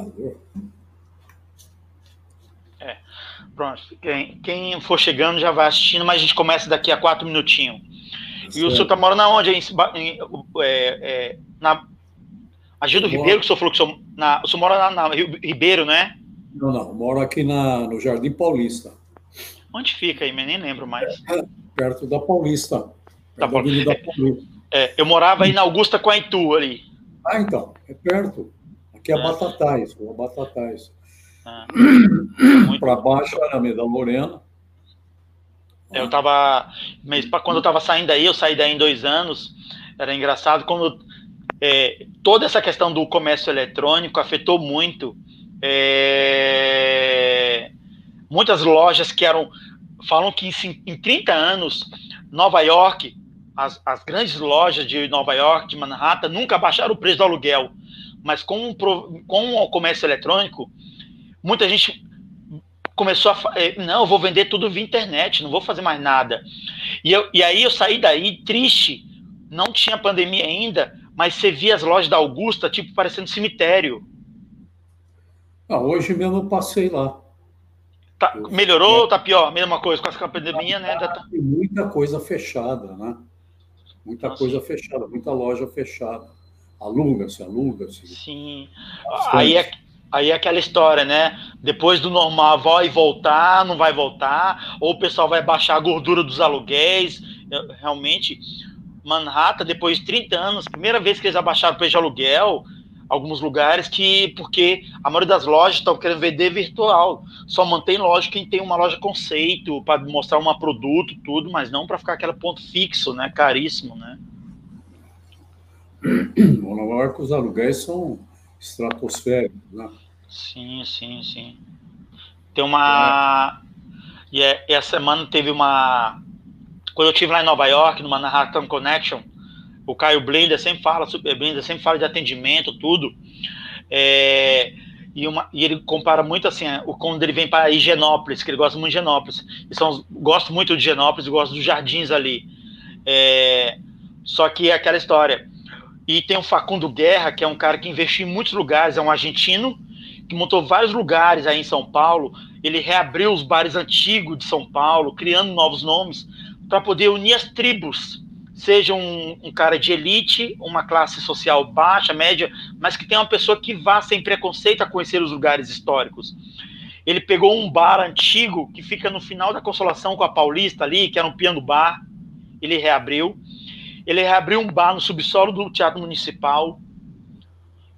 Alô? É. Pronto. Quem, quem, for chegando já vai assistindo, mas a gente começa daqui a quatro minutinhos. E o senhor está morando aonde? Em, em, é, é, na a Gil do Ribeiro, que o senhor falou que o senhor, na, o senhor mora na, na Ribeiro, né? Não, não. Moro aqui na, no Jardim Paulista. Onde fica aí? Nem lembro mais. É, perto da Paulista. Tá bom. Da Paulista. É, eu morava aí na Augusta com a Itu ali. Ah, então. É perto. Aqui é, é. Batatais. Rua Batatais. Ah, Para baixo era a Meda Lorena. Eu tava. Mas quando eu tava saindo daí, eu saí daí em dois anos. Era engraçado quando é, toda essa questão do comércio eletrônico afetou muito. É, muitas lojas que eram. Falam que em, em 30 anos, Nova York, as, as, grandes lojas de Nova York, de Manhattan, nunca baixaram o preço do aluguel. Mas com, com o comércio eletrônico, muita gente começou a. É, não, eu vou vender tudo via internet, não vou fazer mais nada. E, eu, e aí eu saí daí triste, não tinha pandemia ainda, mas você via as lojas da Augusta, tipo, parecendo cemitério. Ah, hoje mesmo eu passei lá. Tá, melhorou ou tá pior? Mesma coisa, com a pandemia, né? Tá... Muita coisa fechada, né? Muita Nossa. coisa fechada, muita loja fechada. Aluga-se, aluga-se. Sim. Aí é, Aí é aquela história, né? Depois do normal vai voltar, não vai voltar, ou o pessoal vai baixar a gordura dos aluguéis. Realmente, Manhattan, depois de 30 anos, primeira vez que eles abaixaram o preço de aluguel, alguns lugares que, porque a maioria das lojas estão querendo vender virtual. Só mantém loja quem tem uma loja conceito, para mostrar um produto, tudo, mas não para ficar aquele ponto fixo, né? Caríssimo, né? Nova York, os aluguéis são estratosférico, né? Sim, sim, sim. Tem uma. É. E, é, essa semana teve uma. Quando eu estive lá em Nova York, no Manhattan Connection, o Caio Blinder sempre fala, Super Blinder sempre fala de atendimento, tudo. É, e, uma, e, ele compara muito assim, quando ele vem para Higienópolis, que ele gosta muito de Higienópolis. E são, gosto muito de Higienópolis, gosto dos jardins ali. É, só que é aquela história. E tem o Facundo Guerra, que é um cara que investiu em muitos lugares, é um argentino, que montou vários lugares aí em São Paulo. Ele reabriu os bares antigos de São Paulo, criando novos nomes, para poder unir as tribos. Seja um, um, cara de elite, uma classe social baixa, média, mas que tem uma pessoa que vá sem preconceito a conhecer os lugares históricos. Ele pegou um bar antigo que fica no final da Consolação com a Paulista ali, que era um piano bar. Ele reabriu ele reabriu um bar no subsolo do Teatro Municipal,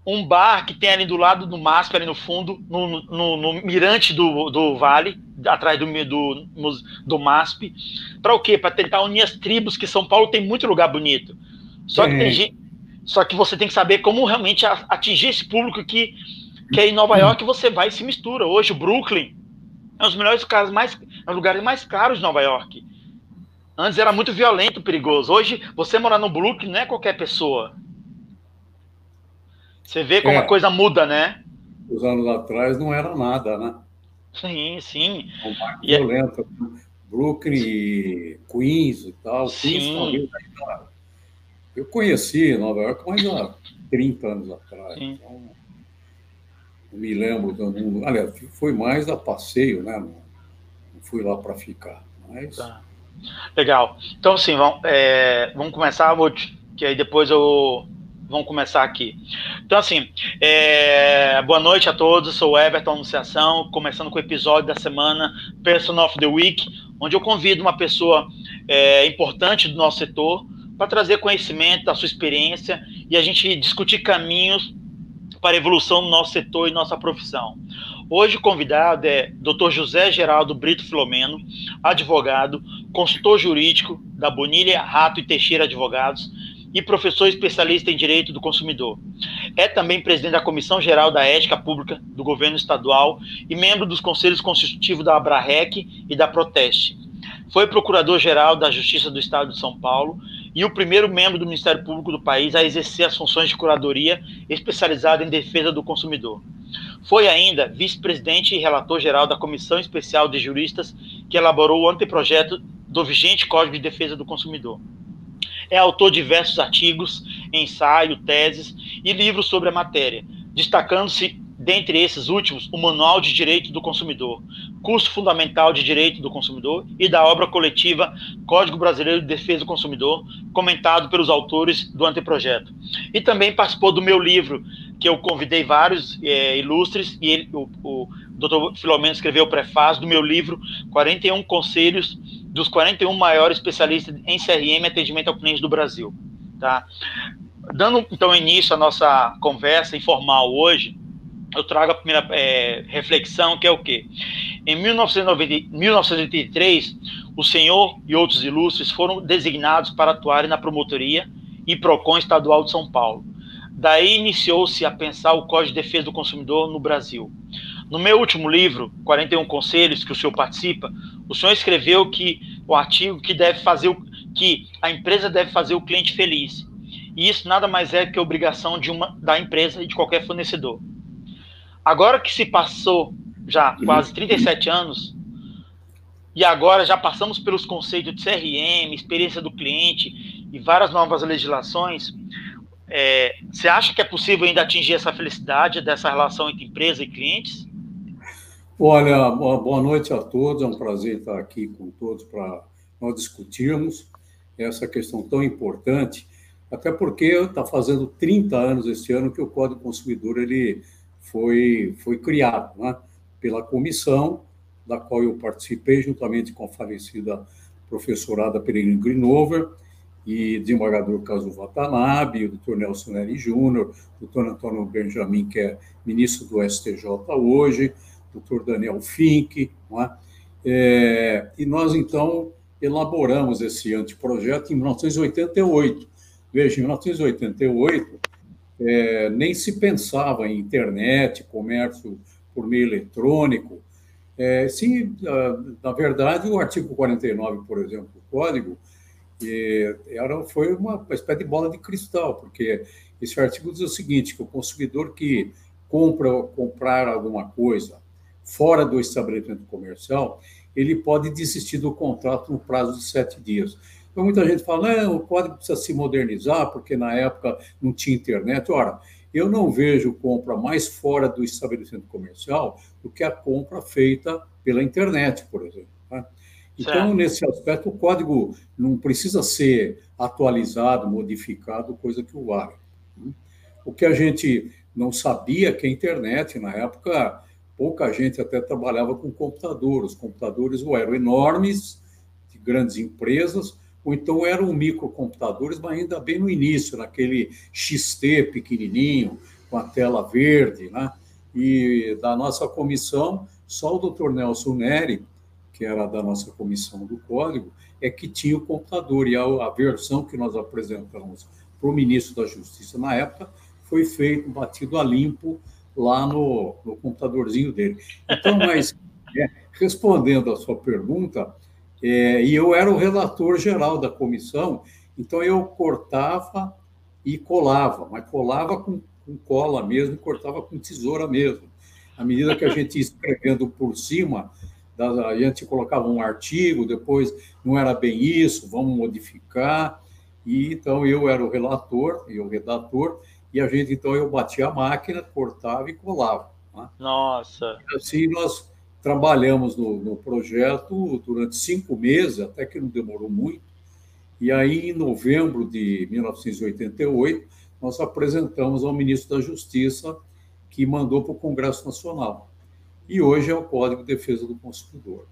um bar que tem ali do lado do MASP, ali no fundo, no, no, no mirante do, do vale, atrás do, do, do MASP. Para o quê? Para tentar unir as tribos, que São Paulo tem muito lugar bonito. Só que, tem, só que você tem que saber como realmente atingir esse público que, que é em Nova York você vai e se mistura. Hoje, o Brooklyn é um dos melhores lugares mais, é um lugares mais caros de Nova York. Antes era muito violento, perigoso. Hoje, você morar no Brooklyn não é qualquer pessoa. Você vê como é. a coisa muda, né? Os anos atrás não era nada, né? Sim, sim. É um bairro e é violento. É... Brooklyn, Queens e tal. Sim. eu conheci Nova York, mas há 30 anos atrás. Sim. Então, não me lembro. Não, aliás, foi mais a passeio, né? Não, fui lá para ficar. Mas. Tá. Legal. Então, assim, vamos, é, vamos começar, vou, que aí depois eu. Vamos começar aqui. Então, assim, é, boa noite a todos. Sou Everton Anunciação, começando com o episódio da semana Person of the Week, onde eu convido uma pessoa é, importante do nosso setor para trazer conhecimento da sua experiência e a gente discutir caminhos para a evolução do nosso setor e nossa profissão. Hoje convidado é Dr. José Geraldo Brito Filomeno, advogado, consultor jurídico da Bonilha, Rato e Teixeira Advogados e professor especialista em direito do consumidor. É também presidente da Comissão Geral da Ética Pública do Governo Estadual e membro dos conselhos constitutivos da Abrarec e da Proteste. Foi procurador-geral da Justiça do Estado de São Paulo e o primeiro membro do Ministério Público do país a exercer as funções de curadoria especializada em defesa do consumidor. Foi ainda vice-presidente e relator geral da Comissão Especial de Juristas que elaborou o anteprojeto do vigente Código de Defesa do Consumidor. É autor de diversos artigos, ensaio, teses e livros sobre a matéria, destacando-se dentre esses últimos, o Manual de Direito do Consumidor, Curso Fundamental de Direito do Consumidor e da obra coletiva Código Brasileiro de Defesa do Consumidor, comentado pelos autores do anteprojeto. E também participou do meu livro, que eu convidei vários é, ilustres, e ele, o, o Dr. Filomeno escreveu o prefácio do meu livro 41 Conselhos dos 41 maiores especialistas em CRM e atendimento ao cliente do Brasil. Tá? Dando então início à nossa conversa informal hoje, eu trago a primeira é, reflexão, que é o quê? Em 1990, 1983, o senhor e outros ilustres foram designados para atuarem na promotoria e PROCON estadual de São Paulo. Daí iniciou-se a pensar o Código de Defesa do Consumidor no Brasil. No meu último livro, 41 Conselhos, que o senhor participa, o senhor escreveu que o artigo que deve fazer o, que a empresa deve fazer o cliente feliz. E isso nada mais é que a obrigação de uma, da empresa e de qualquer fornecedor. Agora que se passou já quase 37 anos, e agora já passamos pelos conceitos de CRM, experiência do cliente e várias novas legislações, é, você acha que é possível ainda atingir essa felicidade dessa relação entre empresa e clientes? Olha, boa noite a todos, é um prazer estar aqui com todos para nós discutirmos essa questão tão importante, até porque está fazendo 30 anos esse ano que o Código Consumidor ele foi, foi criado né, pela comissão, da qual eu participei, juntamente com a falecida professorada Peregrino Grinover, e desembargador Caso Watanabe, o doutor Nelson Neri Júnior, doutor Antônio Benjamin, que é ministro do STJ hoje, doutor Daniel Fink, é? É, e nós, então, elaboramos esse anteprojeto em 1988. Veja, em 1988, é, nem se pensava em internet, comércio por meio eletrônico. É, sim, na verdade, o artigo 49, por exemplo, do Código, era, foi uma espécie de bola de cristal, porque esse artigo diz o seguinte, que o consumidor que compra comprar alguma coisa fora do estabelecimento comercial, ele pode desistir do contrato no prazo de sete dias. Então, muita gente fala, o código precisa se modernizar, porque na época não tinha internet. Ora, eu não vejo compra mais fora do estabelecimento comercial do que a compra feita pela internet, por exemplo. Né? Então, certo. nesse aspecto, o código não precisa ser atualizado, modificado, coisa que o vale. Né? O que a gente não sabia é que a internet, na época, pouca gente até trabalhava com computador. Os computadores ou eram enormes, de grandes empresas, ou então eram microcomputadores, mas ainda bem no início, naquele XT pequenininho, com a tela verde, né? E da nossa comissão, só o doutor Nelson Neri, que era da nossa comissão do código, é que tinha o computador. E a, a versão que nós apresentamos para o ministro da Justiça na época foi feito, batido a limpo lá no, no computadorzinho dele. Então, mas é, respondendo a sua pergunta, é, e eu era o relator geral da comissão, então eu cortava e colava, mas colava com, com cola mesmo, cortava com tesoura mesmo. À medida que a gente ia escrevendo por cima, a gente colocava um artigo, depois não era bem isso, vamos modificar. E então eu era o relator e o redator, e a gente então eu batia a máquina, cortava e colava. Né? Nossa! E assim nós trabalhamos no, no, projeto durante cinco meses, até que não demorou muito, e aí, em novembro de 1988, nós apresentamos ao ministro da Justiça, que mandou para o Congresso Nacional. E hoje é o Código de Defesa do Consumidor.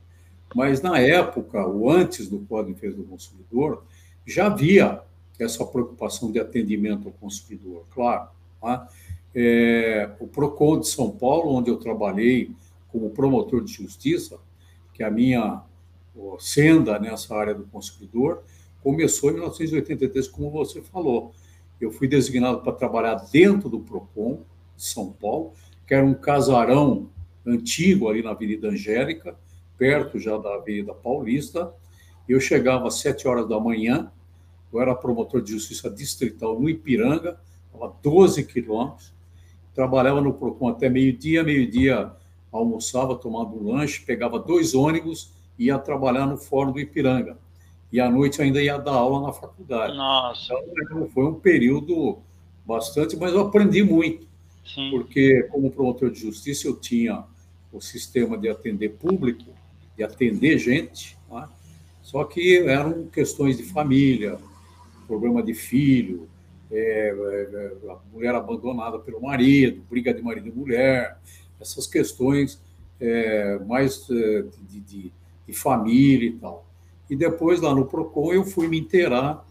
Mas, na época, ou antes do Código de Defesa do Consumidor, já havia essa preocupação de atendimento ao consumidor, claro. Tá? É, o PROCON de São Paulo, onde eu trabalhei como promotor de justiça, que é a minha senda nessa área do consumidor, começou em 1983, como você falou. Eu fui designado para trabalhar dentro do PROCON de São Paulo, que era um casarão antigo ali na Avenida Angélica, perto já da Avenida Paulista. Eu chegava às sete horas da manhã, eu era promotor de justiça distrital no Ipiranga, a 12 quilômetros, trabalhava no PROCON até meio-dia, meio-dia almoçava, tomava um lanche, pegava dois ônibus e ia trabalhar no Fórum do Ipiranga. E à noite ainda ia dar aula na faculdade. Nossa. Então, foi um período bastante, mas eu aprendi muito. Sim. porque como promotor de justiça eu tinha o sistema de atender público, de atender gente, é? só que eram questões de família, problema de filho, é, é, a mulher abandonada pelo marido, briga de marido e mulher, essas questões é, mais é, de, de, de, família e tal. E depois, lá no PROCON, eu fui me inteirar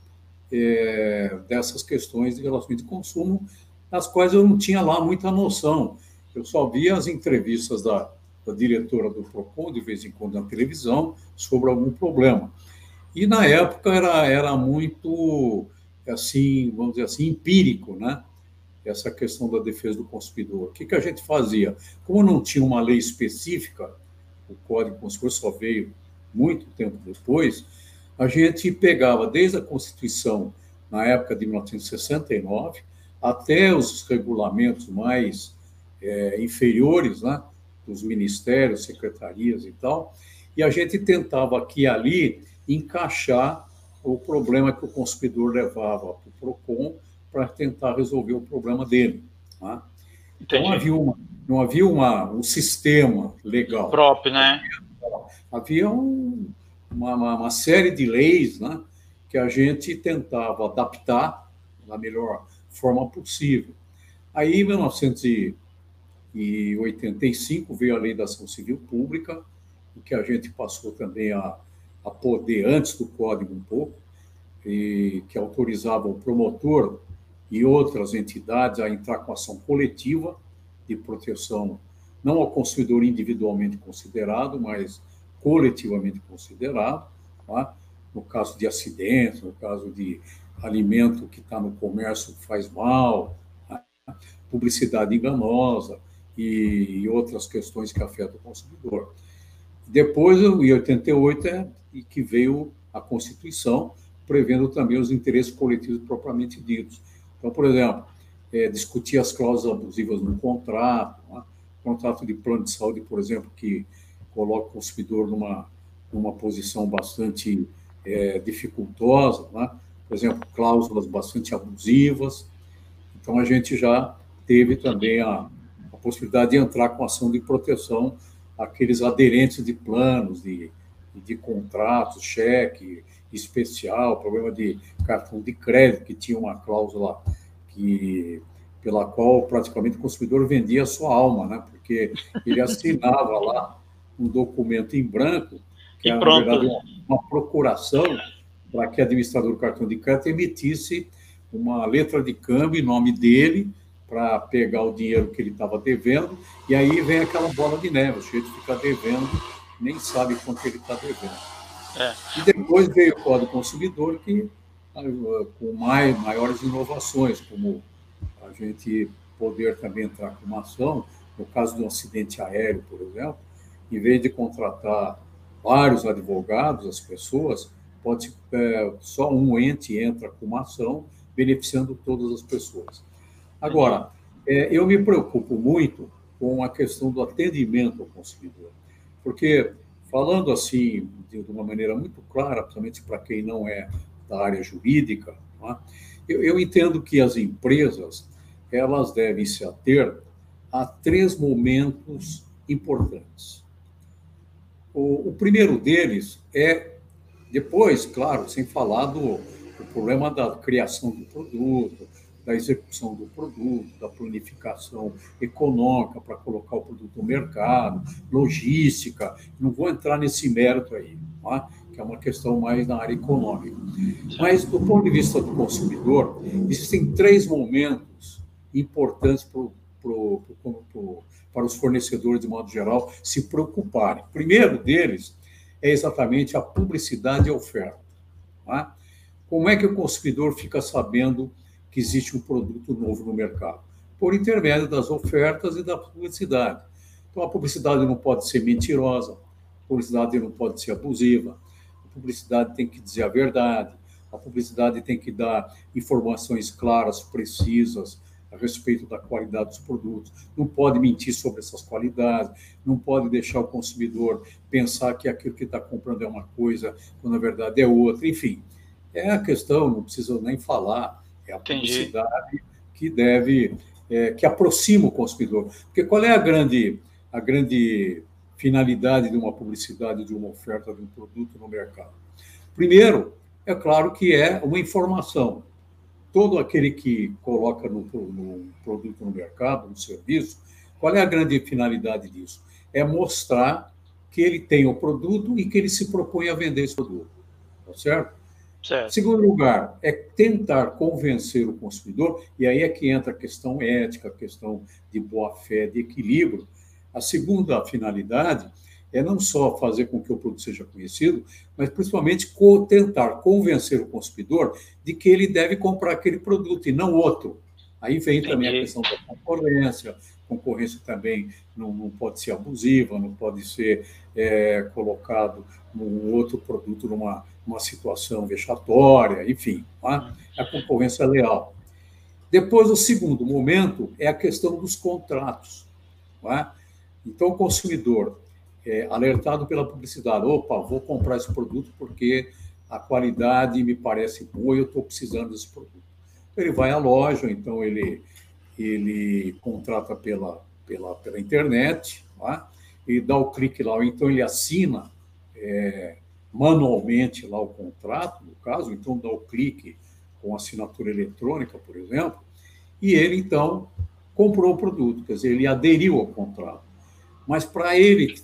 é, dessas questões de relações de consumo, das quais eu não tinha lá muita noção. Eu só via as entrevistas da, da diretora do PROCON, de vez em quando na televisão, sobre algum problema. E na época era, era muito, assim, vamos dizer assim, empírico, né? Essa questão da defesa do consumidor. O que, que a gente fazia? Como não tinha uma lei específica, o Código Consumidor só veio muito tempo depois, a gente pegava desde a Constituição, na época de 1969, até os regulamentos mais é, inferiores, né, dos ministérios, secretarias e tal, e a gente tentava aqui e ali encaixar o problema que o consumidor levava para o PROCON para tentar resolver o problema dele. Né? Então, não havia, uma, não havia uma, um sistema legal. Próprio, né? Havia um, uma, uma, série de leis né, que a gente tentava adaptar da melhor forma possível. Aí, em 1985, veio a Lei da Ação Civil Pública, que a gente passou também a, a poder, antes do Código um pouco, e que autorizava o promotor e outras entidades a entrar com ação coletiva de proteção, não ao consumidor individualmente considerado, mas coletivamente considerado, tá? no caso de acidentes, no caso de alimento que está no comércio que faz mal, tá? publicidade enganosa e, e, outras questões que afetam o consumidor. Depois, em 88, é que veio a Constituição, prevendo também os interesses coletivos propriamente ditos. Então, por exemplo, é, discutir as cláusulas abusivas no contrato, né? contrato de plano de saúde, por exemplo, que coloca o consumidor numa, numa posição bastante é, dificultosa, né? por exemplo, cláusulas bastante abusivas. Então, a gente já teve também a, a possibilidade de entrar com ação de proteção àqueles aderentes de planos, de, de contratos, cheque especial, problema de cartão de crédito, que tinha uma cláusula que pela qual praticamente o consumidor vendia a sua alma, né? porque ele assinava lá um documento em branco, que era, na verdade, uma, procuração para que o administrador do cartão de crédito emitisse uma letra de câmbio em nome dele para pegar o dinheiro que ele estava devendo, e aí vem aquela bola de neve, o sujeito fica devendo, nem sabe quanto ele está devendo. É. E depois veio o Código Consumidor, que ah, com mais, maiores inovações, como a gente poder também entrar com uma ação, no caso de um acidente aéreo, por exemplo, em vez de contratar vários advogados, as pessoas, pode é, só um ente entra com uma ação, beneficiando todas as pessoas. Agora, é, eu me preocupo muito com a questão do atendimento ao consumidor, porque falando assim de uma maneira muito clara, principalmente para quem não é da área jurídica, é? eu, eu entendo que as empresas elas devem se ater a três momentos importantes. O, o primeiro deles é, depois, claro, sem falar do, do problema da criação do produto, da execução do produto, da planificação econômica para colocar o produto no mercado, logística. Não vou entrar nesse mérito aí, tá? que é uma questão mais na área econômica. Mas, do ponto de vista do consumidor, existem três momentos importantes para os fornecedores, de modo geral, se preocuparem. O primeiro deles é exatamente a publicidade e oferta. Tá? Como é que o consumidor fica sabendo existe um produto novo no mercado? Por intermédio das ofertas e da publicidade. Então, a publicidade não pode ser mentirosa, a publicidade não pode ser abusiva, a publicidade tem que dizer a verdade, a publicidade tem que dar informações claras, precisas, a respeito da qualidade dos produtos, não pode mentir sobre essas qualidades, não pode deixar o consumidor pensar que aquilo que está comprando é uma coisa, quando na verdade é outra. Enfim, é a questão, não precisa nem falar, é a publicidade Entendi. que deve é, que aproxima o consumidor. Porque qual é a grande, a grande finalidade de uma publicidade, de uma oferta de um produto no mercado? Primeiro, é claro que é uma informação. Todo aquele que coloca no, no produto no mercado, no serviço, qual é a grande finalidade disso? É mostrar que ele tem o produto e que ele se propõe a vender esse produto. Tá certo? Certo? Segundo lugar, é tentar convencer o consumidor, e aí é que entra a questão ética, a questão de boa-fé, de equilíbrio. A segunda finalidade é não só fazer com que o produto seja conhecido, mas principalmente tentar convencer o consumidor de que ele deve comprar aquele produto e não outro. Aí vem Entendi. também a questão da concorrência. Concorrência também não, não pode ser abusiva, não pode ser é, colocado num outro produto numa uma situação vexatória, enfim. Tá? A concorrência é leal. Depois, o segundo momento é a questão dos contratos. Tá? Então, o consumidor é, alertado pela publicidade, opa, vou comprar esse produto porque a qualidade me parece boa e eu estou precisando desse produto. Ele vai à loja, então ele, ele contrata pela, pela, pela internet, tá? ele dá o clique lá, ou então ele assina é, manualmente lá o contrato, no caso, então dá o clique com assinatura eletrônica, por exemplo, e ele então comprou o produto, quer dizer, ele aderiu ao contrato. Mas para ele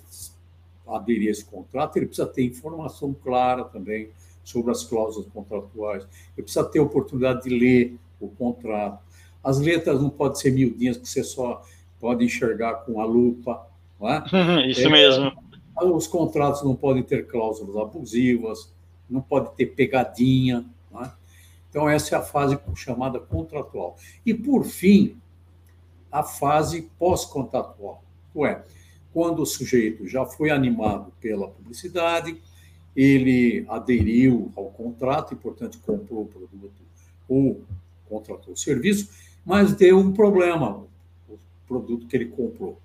aderir a esse contrato, ele precisa ter informação clara também sobre as cláusulas contratuais, ele precisa ter a oportunidade de ler o contrato. As letras não podem ser miudinhas que você só pode enxergar com a lupa. É? Isso é, mesmo. Os contratos não podem ter cláusulas abusivas, não pode ter pegadinha. É? Então, essa é a fase chamada contratual. E, por fim, a fase pós-contratual. Ué, quando o sujeito já foi animado pela publicidade, ele aderiu ao contrato e, portanto, comprou o produto ou contratou o serviço, mas deu um problema o produto que ele comprou.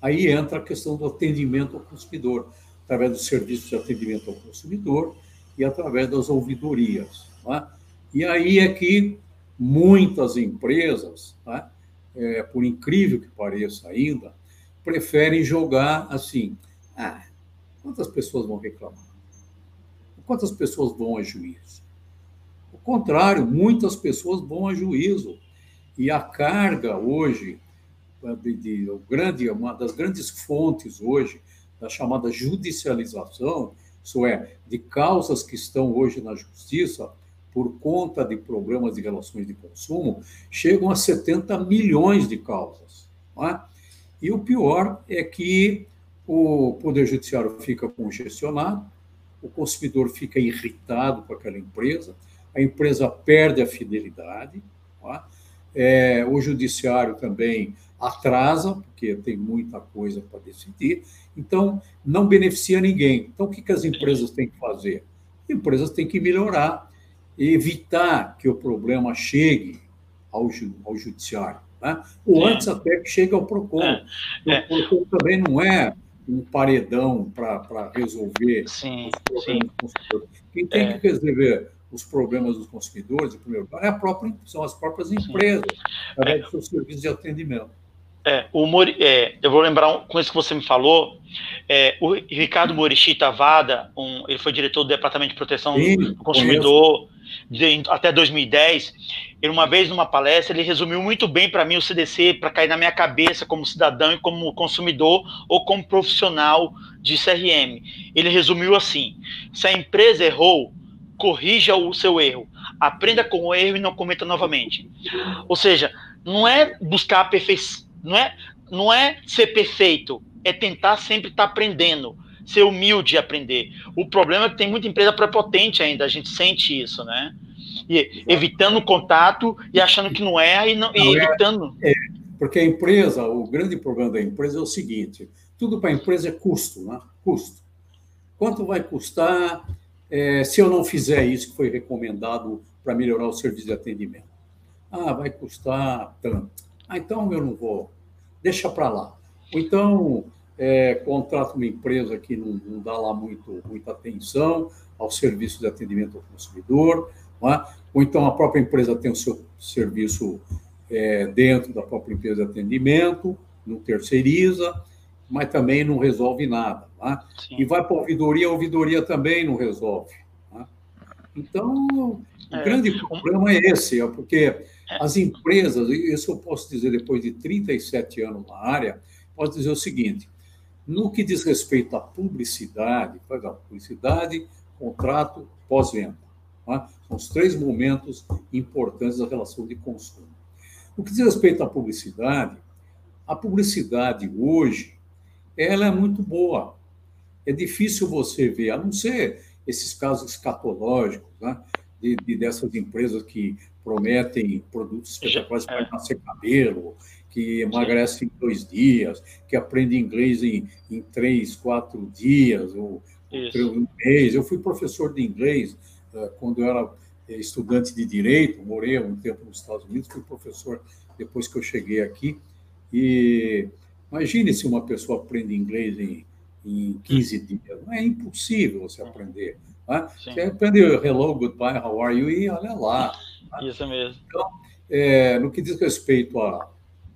Aí entra a questão do atendimento ao consumidor, através do serviço de atendimento ao consumidor e através das ouvidorias. É? E aí é que muitas empresas, é? É, por incrível que pareça ainda, preferem jogar assim: ah, quantas pessoas vão reclamar? Quantas pessoas vão a juízo? O contrário, muitas pessoas vão a juízo. E a carga hoje, de, de, grande, uma das grandes fontes hoje da chamada judicialização, isso é, de causas que estão hoje na justiça por conta de problemas de relações de consumo, chegam a 70 milhões de causas. É? E o pior é que o Poder Judiciário fica congestionado, o consumidor fica irritado com aquela empresa, a empresa perde a fidelidade, é? É, o Judiciário também atrasa, porque tem muita coisa para decidir, então não beneficia ninguém. Então, o que, que as empresas têm que fazer? As empresas têm que melhorar, evitar que o problema chegue ao, ao Judiciário. Né? Ou é. antes até que chegue ao PROCON. É. O PROCON também não é um paredão para resolver sim, os problemas sim. Quem tem é. que resolver os problemas dos consumidores, em primeiro lugar, é própria, são as próprias empresas, através do seu serviço de atendimento. É, o Mori, é, eu vou lembrar um, com isso que você me falou. É, o Ricardo Morishita Vada, um, ele foi diretor do Departamento de Proteção Sim, do Consumidor de, até 2010. Ele, uma vez, numa palestra, ele resumiu muito bem para mim o CDC, para cair na minha cabeça como cidadão e como consumidor ou como profissional de CRM. Ele resumiu assim: se a empresa errou, corrija o seu erro, aprenda com o erro e não cometa novamente. Ou seja, não é buscar a perfeição não é, não é ser perfeito, é tentar sempre estar tá aprendendo, ser humilde e aprender. O problema é que tem muita empresa prepotente ainda, a gente sente isso, né? E, evitando contato e achando que não é e, não, e é, evitando. É, porque a empresa, o grande problema da empresa é o seguinte: tudo para a empresa é custo, né? Custo. Quanto vai custar é, se eu não fizer isso que foi recomendado para melhorar o serviço de atendimento? Ah, vai custar tanto. Ah, então eu não vou, deixa para lá. Ou então é, contrata uma empresa que não, não, dá lá muito, muita atenção ao serviço de atendimento ao consumidor, é? ou então a própria empresa tem o seu serviço é, dentro da própria empresa de atendimento, não terceiriza, mas também não resolve nada. Tá? E vai para a ouvidoria, a ouvidoria também não resolve. Tá? Então, o é. grande problema é esse, é porque é. as empresas, isso eu posso dizer depois de 37 anos na área, posso dizer o seguinte: no que diz respeito à publicidade, publicidade, contrato, pós-venda. Tá? São os três momentos importantes da relação de consumo. No que diz respeito à publicidade, a publicidade hoje ela é muito boa. É difícil você ver, a não ser esses casos escatológicos, né? de, de dessas empresas que prometem produtos espetaculares para é. nascer cabelo, que emagrece em dois dias, que aprende inglês em, em três, quatro dias, ou, um mês. Eu fui professor de inglês uh, quando eu era eh, estudante de direito, morei um tempo nos Estados Unidos, fui professor depois que eu cheguei aqui. E imagine se uma pessoa aprende inglês em, em 15 dias. Não é impossível você aprender. Né? Você aprende hello, goodbye, how are you e olha lá. Né? Isso mesmo. Então, é, no que diz respeito à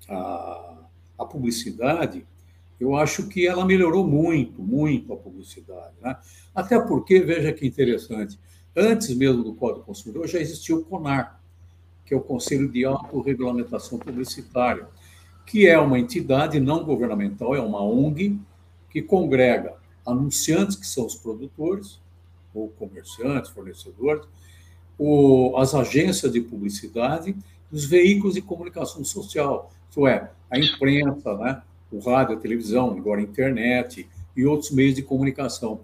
a, a, a, publicidade, eu acho que ela melhorou muito, muito a publicidade. Né? Até porque, veja que interessante, antes mesmo do Código Consumidor já existia o CONAR, que é o Conselho de Autorregulamentação Publicitária, que é uma entidade não governamental, é uma ONG, que congrega anunciantes, que são os produtores, ou comerciantes, fornecedores, o, as agências de publicidade, os veículos de comunicação social, isto é, a imprensa, né, o rádio, a televisão, agora a internet e outros meios de comunicação.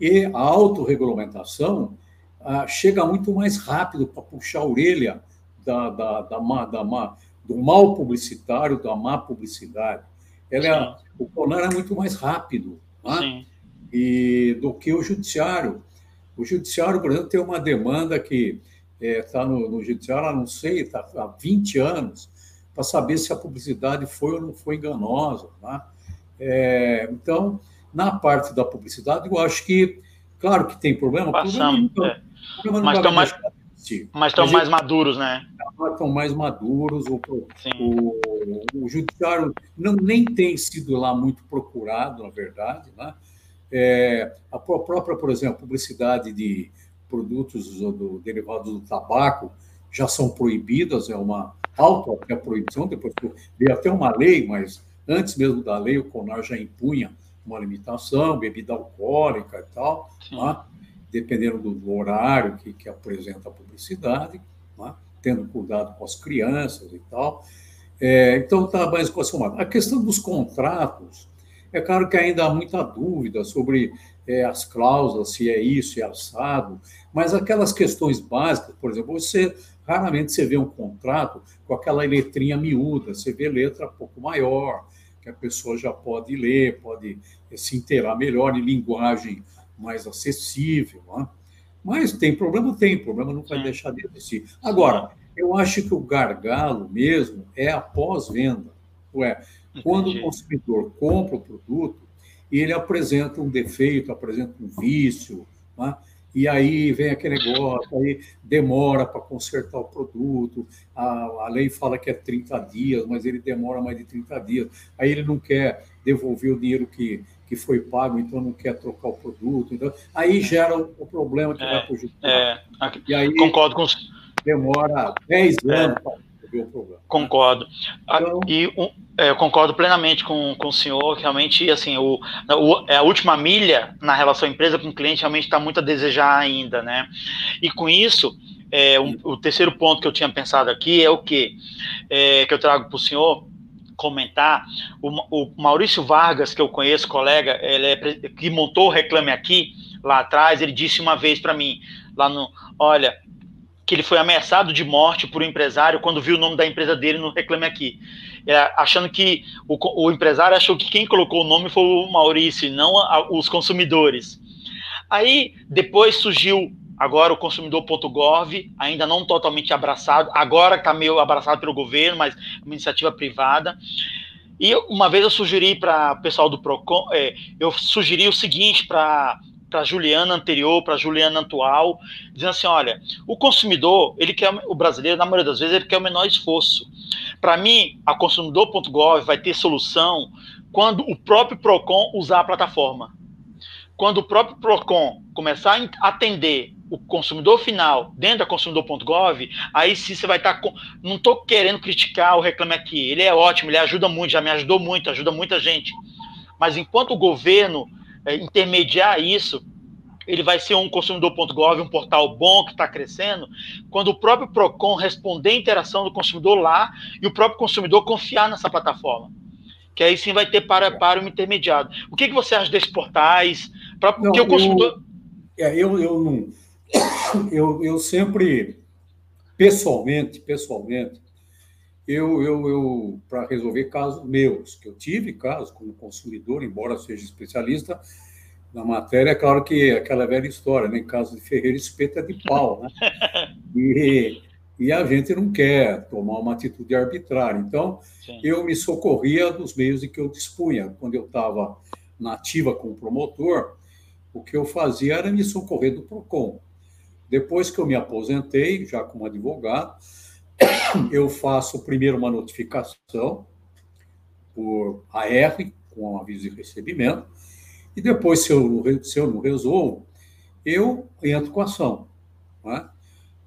E a autorregulamentação ah, chega muito mais rápido para puxar a orelha da, da, da, da, do mal publicitário, da má publicidade. Ela é, o CONAR é muito mais rápido né? e, do que o judiciário. O judiciário, por exemplo, tem uma demanda que está é, no, no, judiciário, não sei, está há 20 anos, para saber se a publicidade foi ou não foi enganosa. Né? É, então, na parte da publicidade, eu acho que, claro que tem problema, Passamos, problema, é. problema mas estão mais, mas estão mais maduros, né? Estão mais maduros. O, o, o, judiciário não, nem tem sido lá muito procurado, na verdade. Né? É, a própria, por exemplo, publicidade de produtos do, derivados do tabaco já são proibidas, é uma auto até proibição, depois veio até uma lei, mas antes mesmo da lei o CONAR já impunha uma limitação, bebida alcoólica e tal. Né? dependendo do horário que, que apresenta a publicidade, né? Tendo cuidado com as crianças e tal. É, então, está mais consumado. A questão dos contratos, é claro que ainda há muita dúvida sobre é, as cláusulas, se é isso, se é assado, mas aquelas questões básicas, por exemplo, você raramente você vê um contrato com aquela letrinha miúda, você vê letra pouco maior, que a pessoa já pode ler, pode se inteirar melhor em linguagem mais acessível. Né? Mas tem problema? Tem, problema não vai deixar de existir. Agora, eu acho que o gargalo mesmo é a pós-venda. Ué, quando o consumidor compra o produto, ele apresenta um defeito, apresenta um vício, né? e aí vem aquele negócio, aí demora para consertar o produto, a, a lei fala que é 30 dias, mas ele demora mais de 30 dias, aí ele não quer devolver o dinheiro que, que foi pago, então não quer trocar o produto. Então, aí gera o problema que é, vai para o judiciário. É, e aí concordo com Demora 10 é. anos é, para resolver o problema. Concordo. Então, e um, é, eu concordo plenamente com, com o senhor, que realmente, assim, o, o, é a última milha na relação empresa com o cliente realmente está muito a desejar ainda, né? E com isso, é, um, o terceiro ponto que eu tinha pensado aqui é o quê? É, que eu trago para o senhor, comentar, o, o, Maurício Vargas, que eu conheço, colega, ele é, que montou o Reclame Aqui, lá atrás, ele disse uma vez para mim, lá no, olha, que ele foi ameaçado de morte por um empresário quando viu o nome da empresa dele no Reclame Aqui, é, achando que o, o, empresário achou que quem colocou o nome foi o Maurício, não a, os consumidores. Aí, depois surgiu Agora o consumidor.gov ainda não totalmente abraçado, agora está meio abraçado pelo governo, mas uma iniciativa privada. E uma vez eu sugeri para o pessoal do Procon, é, eu sugeri o seguinte para para Juliana anterior, para Juliana atual, dizendo assim, olha, o consumidor, ele quer, o brasileiro, na maioria das vezes, ele quer o menor esforço. Para mim, a consumidor.gov vai ter solução quando o próprio Procon usar a plataforma. Quando o próprio Procon começar a atender o consumidor final dentro da consumidor.gov, aí sim você vai estar tá com. Não estou querendo criticar o Reclame Aqui. Ele é ótimo, ele ajuda muito, já me ajudou muito, ajuda muita gente. Mas enquanto o governo é, intermediar isso, ele vai ser um consumidor.gov, um portal bom que está crescendo, quando o próprio PROCON responder a interação do consumidor lá e o próprio consumidor confiar nessa plataforma. Que aí sim vai ter para, para o intermediário. O que, que você acha desses portais? Porque o consumidor. Eu, é, eu, eu, não, eu, eu sempre, pessoalmente, pessoalmente, eu, eu, eu para resolver casos meus, que eu tive casos como consumidor, embora seja especialista, na matéria, é claro que aquela velha história, né? em caso de Ferreira, espeta de pau, né? E, e a gente não quer tomar uma atitude arbitrária. Então, Sim. eu me socorria dos meios de que eu dispunha. Quando eu estava nativa como promotor, o que eu fazia era me socorrer do PROCON. Depois que eu me aposentei, já como advogado, eu faço primeiro uma notificação por AR, com um aviso de recebimento, e depois, se eu, se eu não resolvo, eu entro com ação. É?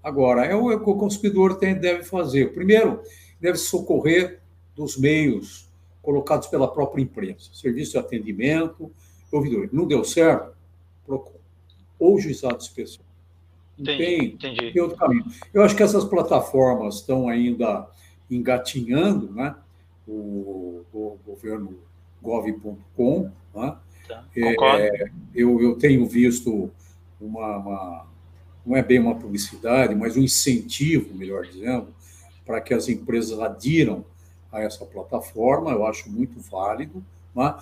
Agora, é o, é o que o consumidor tem, deve fazer. Primeiro, deve socorrer dos meios colocados pela própria imprensa, serviço de atendimento, ouvidor. Não deu certo? Procon. Ou juizado especial. Entendi, tem, entendi. tem outro caminho. Eu acho que essas plataformas estão ainda engatinhando, né? O, o governo gov.com, né? Tá. É, eu, eu tenho visto uma, uma, não é bem uma publicidade, mas um incentivo, melhor dizendo, para que as empresas adiram a essa plataforma, eu acho muito válido. Né?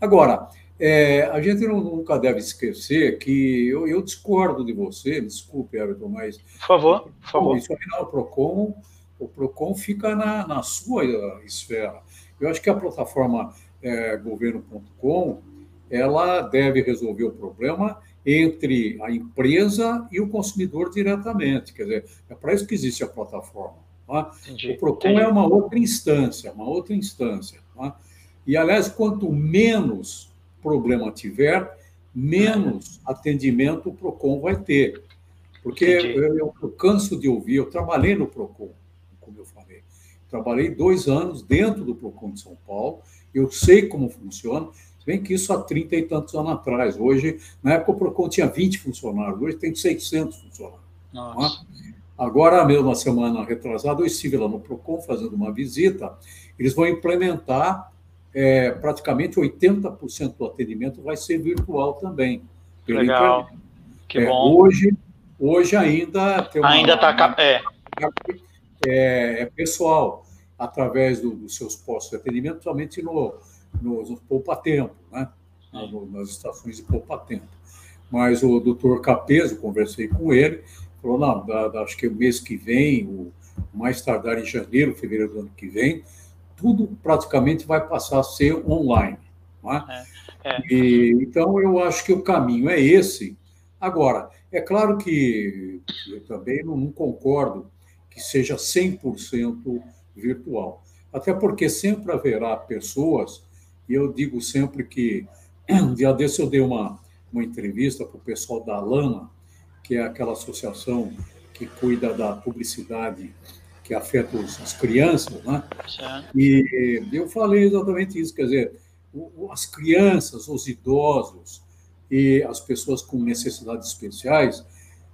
Agora, é, a gente não, nunca deve esquecer que eu, eu, discordo de você, desculpe, Everton, mas. Por favor, por favor. Isso aí, o PROCON, o PROCON fica na, na sua esfera. Eu acho que a plataforma é, governo.com ela deve resolver o problema entre a empresa e o consumidor diretamente. Quer dizer, é para isso que existe a plataforma. Tá? o PROCON é uma outra instância, uma outra instância. Tá? E, aliás, quanto menos problema tiver, menos atendimento o PROCON vai ter. Porque eu, eu, eu, canso de ouvir, eu trabalhei no PROCON, como eu falei. Trabalhei dois anos dentro do PROCON de São Paulo, eu sei como funciona, se bem que isso há 30 e tantos anos atrás. Hoje, na época, o PROCON tinha 20 funcionários, hoje tem 600 funcionários. É? Agora, mesmo na semana retrasada, eu estive lá no PROCON fazendo uma visita. Eles vão implementar é, praticamente 80% do atendimento vai ser virtual também. Legal. Internet. Que é, bom. Hoje, hoje ainda tem uma, Ainda está. É. É, é pessoal, através do, dos seus postos de atendimento, somente no, nos, nos poupa-tempo, né? nas estações de poupa-tempo. Mas o doutor Capeso, conversei com ele, falou, não, da, da, acho que o mês que vem, o mais tardar em janeiro, fevereiro do ano que vem, tudo praticamente vai passar a ser online. É? É, é. E, então, eu acho que o caminho é esse. Agora, é claro que eu também não, não concordo que seja 100% virtual. Até porque sempre haverá pessoas e eu digo sempre que, um dia desse eu dei uma, uma entrevista para o pessoal da Lana, que é aquela associação que cuida da publicidade que afeta as crianças, né? E eu falei exatamente isso, quer dizer, as crianças, os idosos e as pessoas com necessidades especiais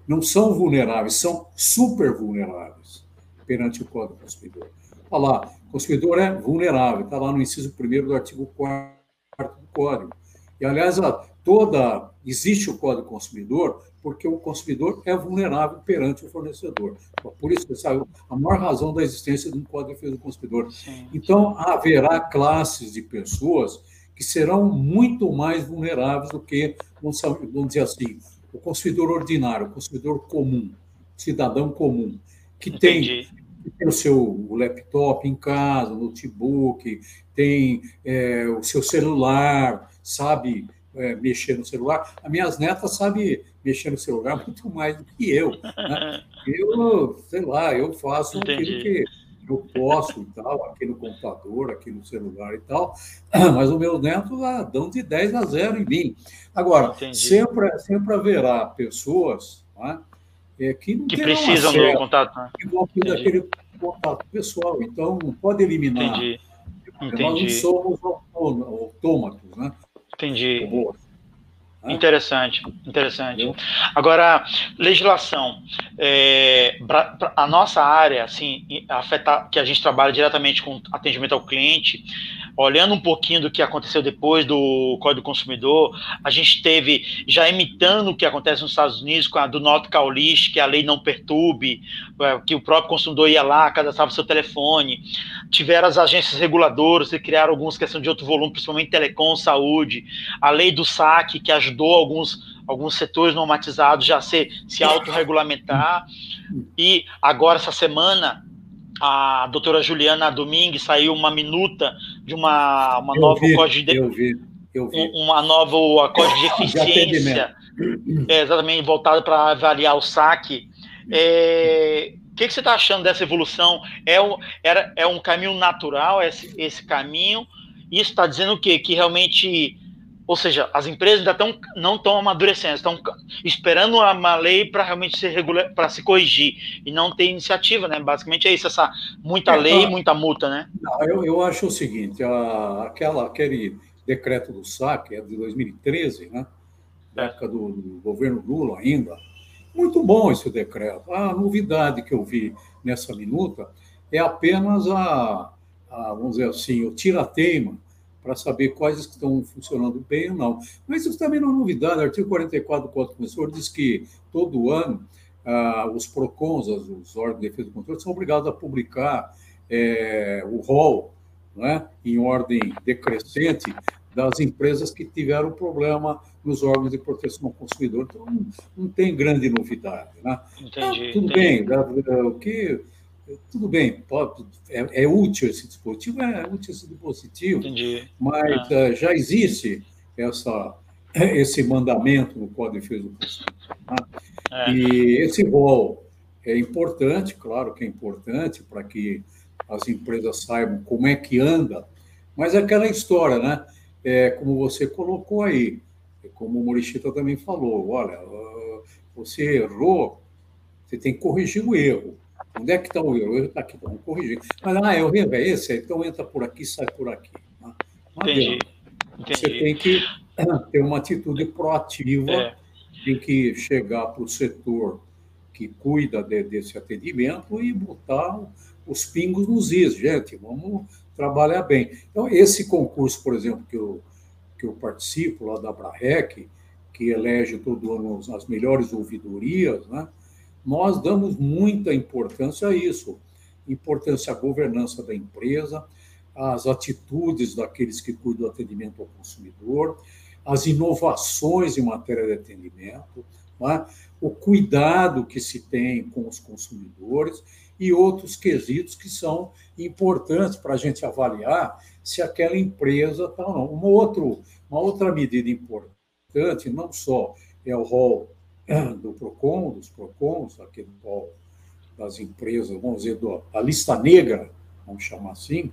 não são vulneráveis, são super vulneráveis perante o Código Consumidor. Olha lá, o consumidor é vulnerável, está lá no inciso 1 do artigo 4 do Código. E, aliás, toda existe o Código Consumidor porque o consumidor é vulnerável perante o fornecedor. Por isso, sabe, a maior razão da existência de um Código de Defesa do Consumidor. Então, haverá classes de pessoas que serão muito mais vulneráveis do que, vamos dizer assim, o consumidor ordinário, o consumidor comum, cidadão comum, que Entendi. tem tem o seu laptop em casa, notebook, tem é, o seu celular, sabe é, mexer no celular. As minhas netas sabem mexer no celular muito mais do que eu. Né? Eu, sei lá, eu faço Entendi. aquilo que, eu posso e tal, aqui no computador, aqui no celular e tal, mas os meus netos ah, dão de 10 a 0 em mim. Agora, sempre, sempre haverá pessoas né, é, que não que precisam do contato. Né? Que vão daquele contato pessoal, então não pode eliminar. Entendi. Entendi. Nós não somos autômatos, né? Entendi. Robôs. Interessante, interessante. Agora, legislação. É, a nossa área, assim, afeta, que a gente trabalha diretamente com atendimento ao cliente, olhando um pouquinho do que aconteceu depois do Código do Consumidor, a gente teve, já imitando o que acontece nos Estados Unidos, com a do Not Call List, que a lei não perturbe, é, que o próprio consumidor ia lá, cadastrava seu telefone. Tiveram as agências reguladoras que criaram algumas questões de outro volume, principalmente telecom, saúde. A lei do saque, que ajudou alguns alguns setores normatizados já se, se autorregulamentar. E agora, essa semana, a doutora Juliana Domingues saiu uma minuta de uma, uma nova vi, código de eu vi, eu vi. uma nova código de eficiência é, exatamente voltado para avaliar o saque. É, o que, que, você está achando dessa evolução? É um, era, é um caminho natural esse, esse caminho? Isso está dizendo o quê? Que realmente ou seja, as empresas ainda estão não estão amadurecendo, estão esperando uma lei para realmente se regular, para se corrigir e não tem iniciativa, né? Basicamente é isso, essa muita é, lei, muita multa, né? Não, eu, eu acho o seguinte, a, aquela aquele decreto do SAC é de 2013, né? Da é. época do, do, governo Lula ainda. Muito bom esse decreto. A novidade que eu vi nessa minuta é apenas a, a vamos dizer assim, o tira-teima para saber quais estão funcionando bem ou não. Mas isso também não é novidade. O artigo 44 do Código Consumidor diz que todo ano ah, os PROCONs, os órgãos de defesa do controle, são obrigados a publicar é, o rol né, em ordem decrescente das empresas que tiveram problema nos órgãos de proteção ao consumidor. Então, não, não tem grande novidade. Né? Entendi, ah, tudo entendi. bem, o que tudo bem, pode, é, é, útil esse dispositivo, é útil esse dispositivo, Entendi. mas ah. uh, já existe essa, esse mandamento no Código de Defesa do Consumidor. Né? É. E esse rol é importante, claro que é importante para que as empresas saibam como é que anda, mas é aquela história, né? É, como você colocou aí, como o Morichita também falou, olha, você errou, você tem que corrigir o erro. Onde é que está o erro? O erro está aqui, vamos corrigir. Mas, ah, é o erro é esse, então entra por aqui, sai por aqui. Não Entendi. Entendi. Você tem que ter uma atitude proativa, é. tem que chegar para o setor que cuida de, desse atendimento e botar os pingos nos is. Gente, vamos trabalhar bem. Então, esse concurso, por exemplo, que eu, que eu participo lá da Brarec, que elege todo ano as melhores ouvidorias, né? Nós damos muita importância a isso, importância à governança da empresa, às atitudes daqueles que cuidam do atendimento ao consumidor, as inovações em matéria de atendimento, é? o cuidado que se tem com os consumidores e outros quesitos que são importantes para a gente avaliar se aquela empresa está ou não. Uma, outro, uma outra medida importante, não só é o rol do PROCON, dos PROCONs, qual das empresas, vamos dizer, da lista negra, vamos chamar assim.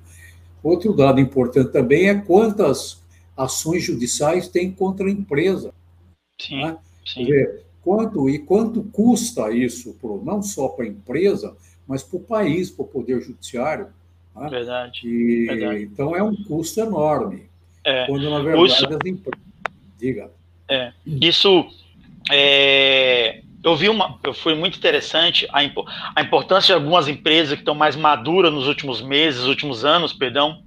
Outro dado importante também é quantas ações judiciais tem contra a empresa. Sim, né? sim. Dizer, quanto, e quanto custa isso, pro, não só para a empresa, mas para o país, para o Poder Judiciário. Né? Verdade, e, verdade. Então, é um custo enorme. É, quando, na verdade, as empresas... Diga. É, isso é, eu vi uma, eu fui muito interessante a, a importância de algumas empresas que estão mais maduras nos últimos meses, últimos anos, perdão.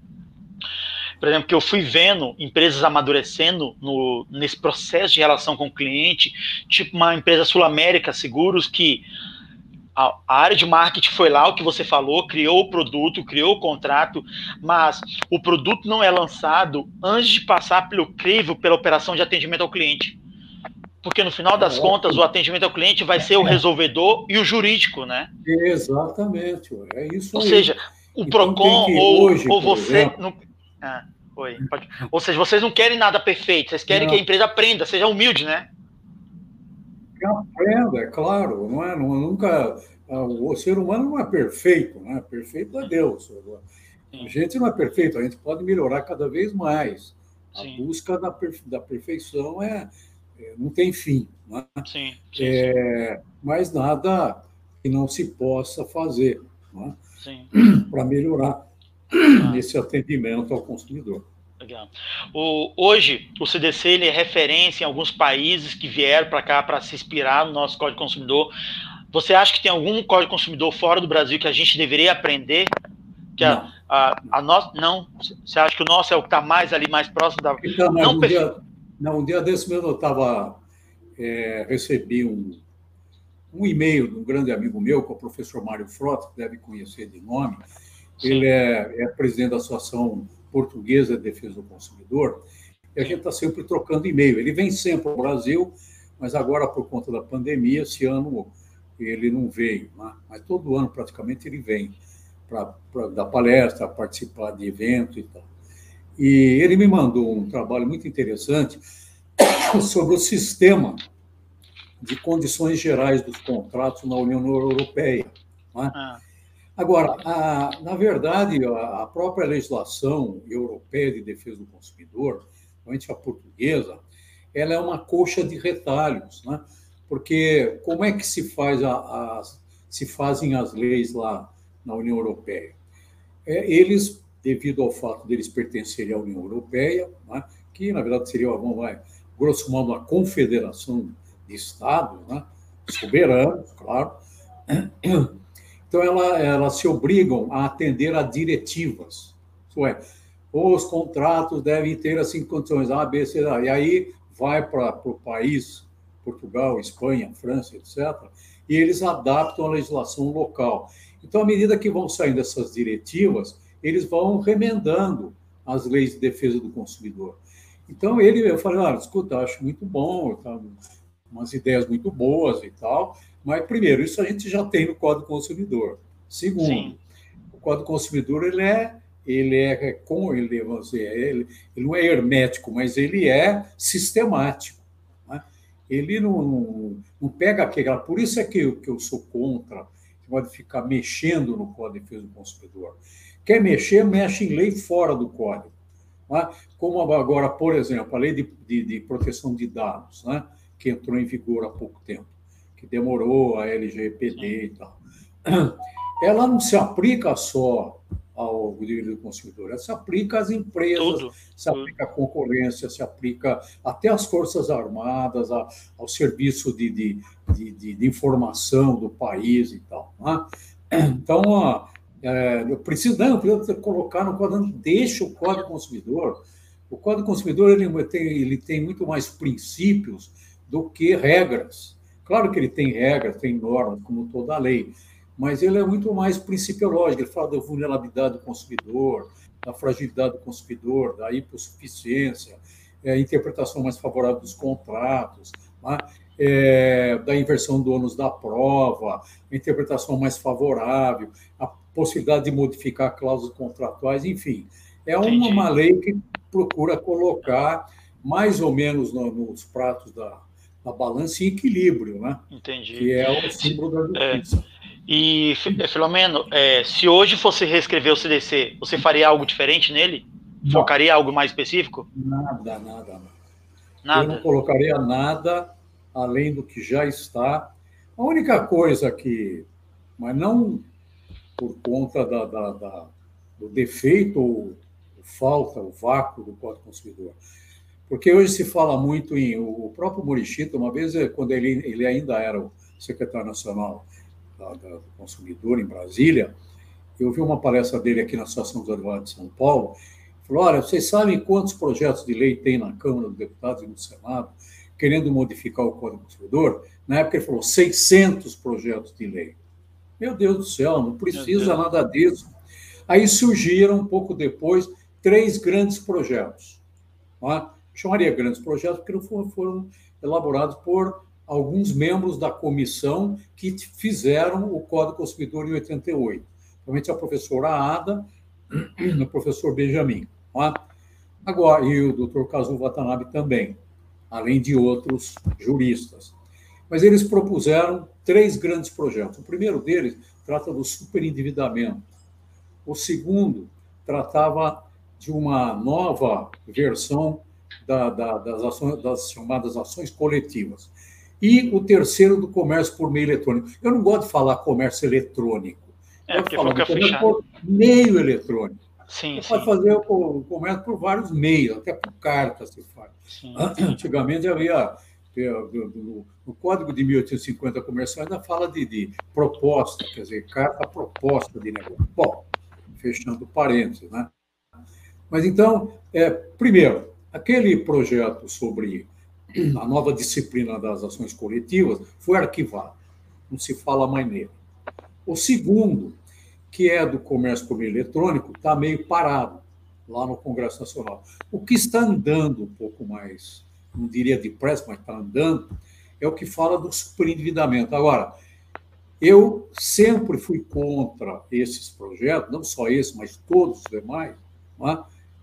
Por exemplo, que eu fui vendo empresas amadurecendo no, nesse processo de relação com o cliente, tipo uma empresa Sul-América Seguros que a, a, área de marketing foi lá, o que você falou, criou o produto, criou o contrato, mas o produto não é lançado antes de passar pelo crivo, pela operação de atendimento ao cliente porque no final das é. contas o atendimento ao cliente vai ser o resolvedor e o jurídico, né? Exatamente, é isso. Ou aí. seja, o então, Procon ou, hoje, ou você não... ah, oi, pode... ou seja, vocês não querem nada perfeito, vocês querem não. que a empresa aprenda, seja humilde, né? aprenda, é claro. Não é, nunca, o ser humano não é perfeito, né? Perfeito é Deus. A gente não é perfeito, a gente pode melhorar cada vez mais. A Sim. busca da, da perfeição é, é, não tem fim. Né? Sim, sim, é, mas nada que não se possa fazer né? para melhorar ah. esse atendimento ao consumidor. Legal. O, hoje, o CDC ele é referência em alguns países que vieram para cá para se inspirar no nosso Código Consumidor. Você acha que tem algum Código Consumidor fora do Brasil que a gente deveria aprender? Que a, a, a nossa, não? Você acha que o nosso é o que está mais ali, mais próximo da. Então, não, dia, não, um dia desse mesmo eu estava. É, recebi um, um e-mail de um grande amigo meu, que é o professor Mário Frota, que deve conhecer de nome. Sim. Ele é, é presidente da Associação Portuguesa de Defesa do Consumidor, e a gente está sempre trocando e-mail. Ele vem sempre ao Brasil, mas agora, por conta da pandemia, esse ano ele não veio, né? mas todo ano praticamente ele vem para dar palestra, participar de evento e tal. E ele me mandou um trabalho muito interessante sobre o sistema de condições gerais dos contratos na União Europeia. Né? Ah. Agora, a, na verdade, a, a, própria legislação europeia de defesa do consumidor, principalmente a portuguesa, ela é uma coxa de retalhos, né? Porque como é que se faz a, a se fazem as leis lá na União Europeia? É, eles, devido ao fato deles pertencerem à União Europeia, né, que na verdade seria, vamos lá, grosso modo, uma confederação de Estados, né, soberanos, claro, então, ela, elas se obrigam a atender a diretivas. Isso é, os contratos devem ter assim condições A, B, C, A. E aí vai para o país, Portugal, Espanha, França, etc., e eles adaptam a legislação local. Então, à medida que vão saindo essas diretivas, eles vão remendando as leis de defesa do consumidor. Então, ele, eu falei, ah, escuta, acho muito bom, tá, umas ideias muito boas e tal, mas, primeiro, isso a gente já tem no Código Consumidor. Segundo, Sim. o Código Consumidor ele é, ele é com ele, vamos dizer, ele, ele não é hermético, mas ele é sistemático. Né? Ele não, não, não, pega aquela. Por isso é que eu, que eu sou contra pode ficar mexendo no Código de Defesa do Consumidor. Quer mexer, mexe em lei fora do Código. Né? Como agora, por exemplo, a lei de, de, de proteção de dados, né? que entrou em vigor há pouco tempo que demorou, a LGPD e tal. Ela não se aplica só ao direito do consumidor, ela se aplica às empresas, tudo, se aplica à concorrência, se aplica até às Forças Armadas, ao serviço de, de, de, de, informação do país e tal. Né? Então, é, eu preciso, não, eu preciso colocar no código, deixa o Código Consumidor. O Código Consumidor ele tem, ele tem muito mais princípios do que regras. Claro que ele tem regras, tem normas, como toda a lei, mas ele é muito mais principiológico. Ele fala da vulnerabilidade do consumidor, da fragilidade do consumidor, da hipossuficiência, é, interpretação mais favorável dos contratos, né? é, da inversão do ônus da prova, interpretação mais favorável, a possibilidade de modificar cláusulas contratuais, enfim. É uma, uma lei que procura colocar mais ou menos no, nos pratos da, a balança em equilíbrio, né? Entendi. Que é o símbolo da é. justiça. É. E, Filomeno, é, se hoje fosse reescrever o CDC, você faria algo diferente nele? Não. Focaria algo mais específico? Nada, nada, nada. Eu não colocaria nada além do que já está. A única coisa que, mas não por conta da, da, da do defeito ou falta, o vácuo do Código Consumidor, porque hoje se fala muito em. O próprio Morichito, uma vez, eh, quando ele, ele ainda era o secretário nacional da, do consumidor em Brasília, eu vi uma palestra dele aqui na Associação dos Advogados de São Paulo. Falou: olha, vocês sabem quantos projetos de lei tem na Câmara dos Deputados e no Senado querendo modificar o Código do Consumidor? Na época ele falou 600 projetos de lei. Meu Deus do céu, não precisa nada disso. Aí surgiram, um pouco depois, três grandes projetos. Não é? chamaria grandes projetos, porque foram elaborados por alguns membros da comissão que fizeram o Código Consumidor em 88. Principalmente a professora Ada e o professor Benjamin. É? Agora, e o doutor Kazu Watanabe também, além de outros juristas. Mas eles propuseram três grandes projetos. O primeiro deles trata do superendividamento. O segundo tratava de uma nova versão da, da, das, ações, das chamadas ações coletivas. E o terceiro do comércio por meio eletrônico. Eu não gosto de falar comércio eletrônico. É, porque falar comércio por meio eletrônico. Sim, Você sim. pode fazer o comércio por vários meios, até por carta se faz. Sim. Antigamente havia no Código de 1850 Comercial ainda fala de, de, proposta, quer dizer, carta proposta de negócio. Bom, fechando parênteses, né? Mas então, é, primeiro, aquele projeto sobre a nova disciplina das ações coletivas foi arquivado, não se fala mais nele. O segundo, que é do comércio por meio eletrônico, está meio parado lá no Congresso Nacional. O que está andando um pouco mais não diria depressa, mas está andando, é o que fala do superendividamento. Agora, eu sempre fui contra esses projetos, não só esse, mas todos os demais, é?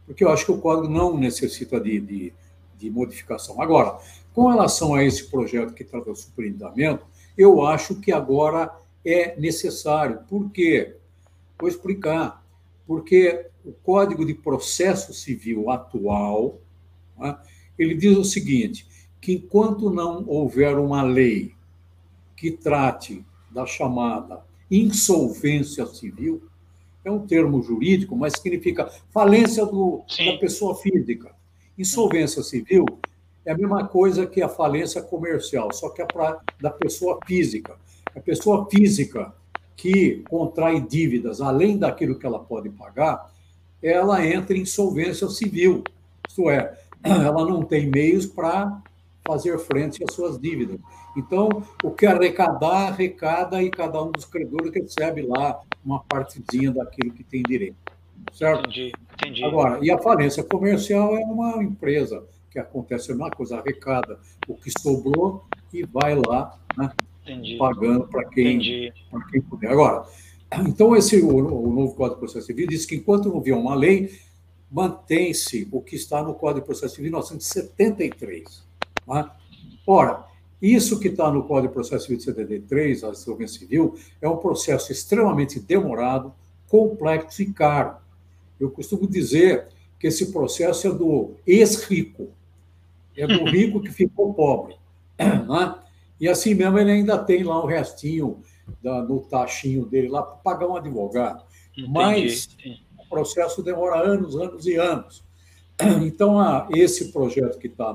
porque eu acho que o código não necessita de, de, de, modificação. Agora, com relação a esse projeto que trata do superendividamento, eu acho que agora é necessário. Por quê? Vou explicar. Porque o Código de Processo Civil atual, é? Ele diz o seguinte: que enquanto não houver uma lei que trate da chamada insolvência civil, é um termo jurídico, mas significa falência do, da pessoa física. Insolvência civil é a mesma coisa que a falência comercial, só que é para da pessoa física. A pessoa física que contrai dívidas além daquilo que ela pode pagar, ela entra em insolvência civil. Isto é, ela não tem meios para fazer frente às suas dívidas. Então, o que arrecadar, arrecada e cada um dos credores recebe lá uma partezinha daquilo que tem direito. Certo? Entendi, entendi. Agora, e a falência comercial é uma empresa que acontece a mesma coisa, arrecada o que sobrou e vai lá né, pagando para quem, quem puder. Agora, então esse o, o novo Código de Processo Civil diz que enquanto não vier uma lei, mantém-se o que está no Código de Processo Civil de 1973. Né? Ora, isso que está no Código de Processo Civil de 73, a insolvência civil, é um processo extremamente demorado, complexo e caro. Eu costumo dizer que esse processo é do ex-rico, é do rico que ficou pobre. Né? E assim mesmo ele ainda tem lá o restinho da, no tachinho dele lá para pagar um advogado. Entendi. Mas processo demora anos, anos e anos. Então, esse projeto que está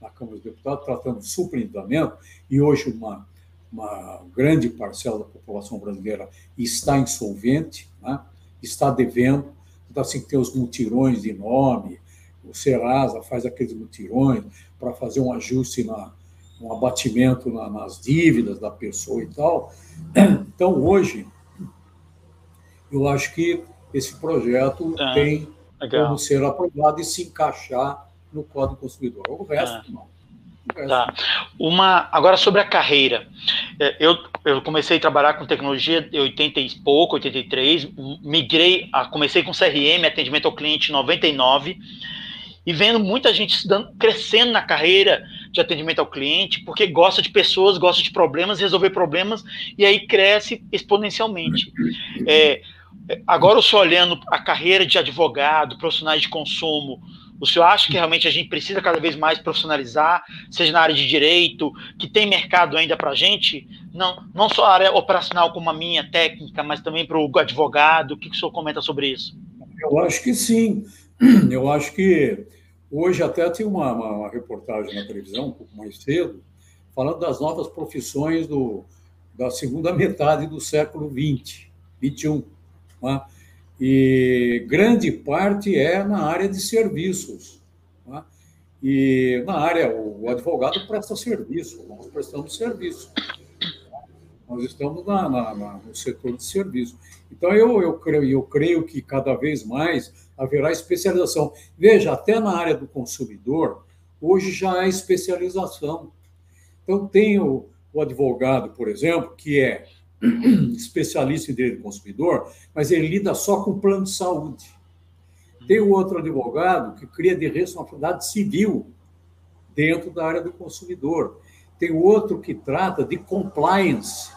na Câmara dos Deputados, tratando de superendividamento, e hoje uma, uma grande parcela da população brasileira está insolvente, né? está devendo, então, assim, tem os mutirões de nome, o Serasa faz aqueles mutirões para fazer um ajuste, na, um abatimento na, nas dívidas da pessoa e tal. Então, hoje, eu acho que esse projeto ah, tem legal. como ser aprovado e se encaixar no Código Consumidor. O resto, ah. não. Tá. Uma, agora sobre a carreira. É, eu, eu comecei a trabalhar com tecnologia em 80 e pouco, 83, migrei, a, comecei com CRM, atendimento ao cliente em 99, e vendo muita gente crescendo na carreira de atendimento ao cliente, porque gosta de pessoas, gosta de problemas, resolver problemas, e aí cresce exponencialmente. É, Agora, o senhor olhando a carreira de advogado, profissionais de consumo, o senhor acha que realmente a gente precisa cada vez mais profissionalizar, seja na área de direito, que tem mercado ainda para a gente? Não, não só a área operacional como a minha, técnica, mas também para o advogado. O que o senhor comenta sobre isso? Eu acho que sim. Eu acho que hoje até tem uma, uma, reportagem na televisão, um pouco mais cedo, falando das novas profissões do, da segunda metade do século XX, XXI né? E grande parte é na área de serviços. Né? E na área, o advogado presta serviço, nós prestamos serviço. Nós estamos na, na, na, no setor de serviço. Então, eu, eu, creio, eu creio que cada vez mais haverá especialização. Veja, até na área do consumidor, hoje já há especialização. Então, tem o, o advogado, por exemplo, que é especialista em direito do consumidor, mas ele lida só com plano de saúde. Tem o outro advogado que cria de responsabilidade civil dentro da área do consumidor. tem outro que trata de compliance.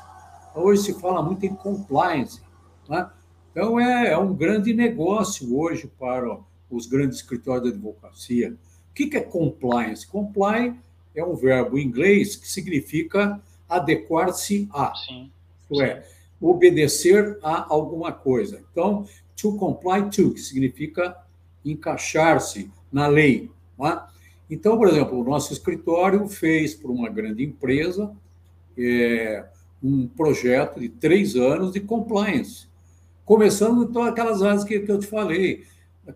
Hoje se fala muito em compliance. Né? Então, é, é um grande negócio hoje para os grandes escritórios de advocacia. O que é compliance? Comply é um verbo em inglês que significa adequar-se a. Sim. Isto é, obedecer a alguma coisa. Então, to comply to, que significa encaixar-se na lei. É? Então, por exemplo, o nosso escritório fez para uma grande empresa é, um projeto de três anos de compliance, começando então aquelas áreas que, que eu te falei,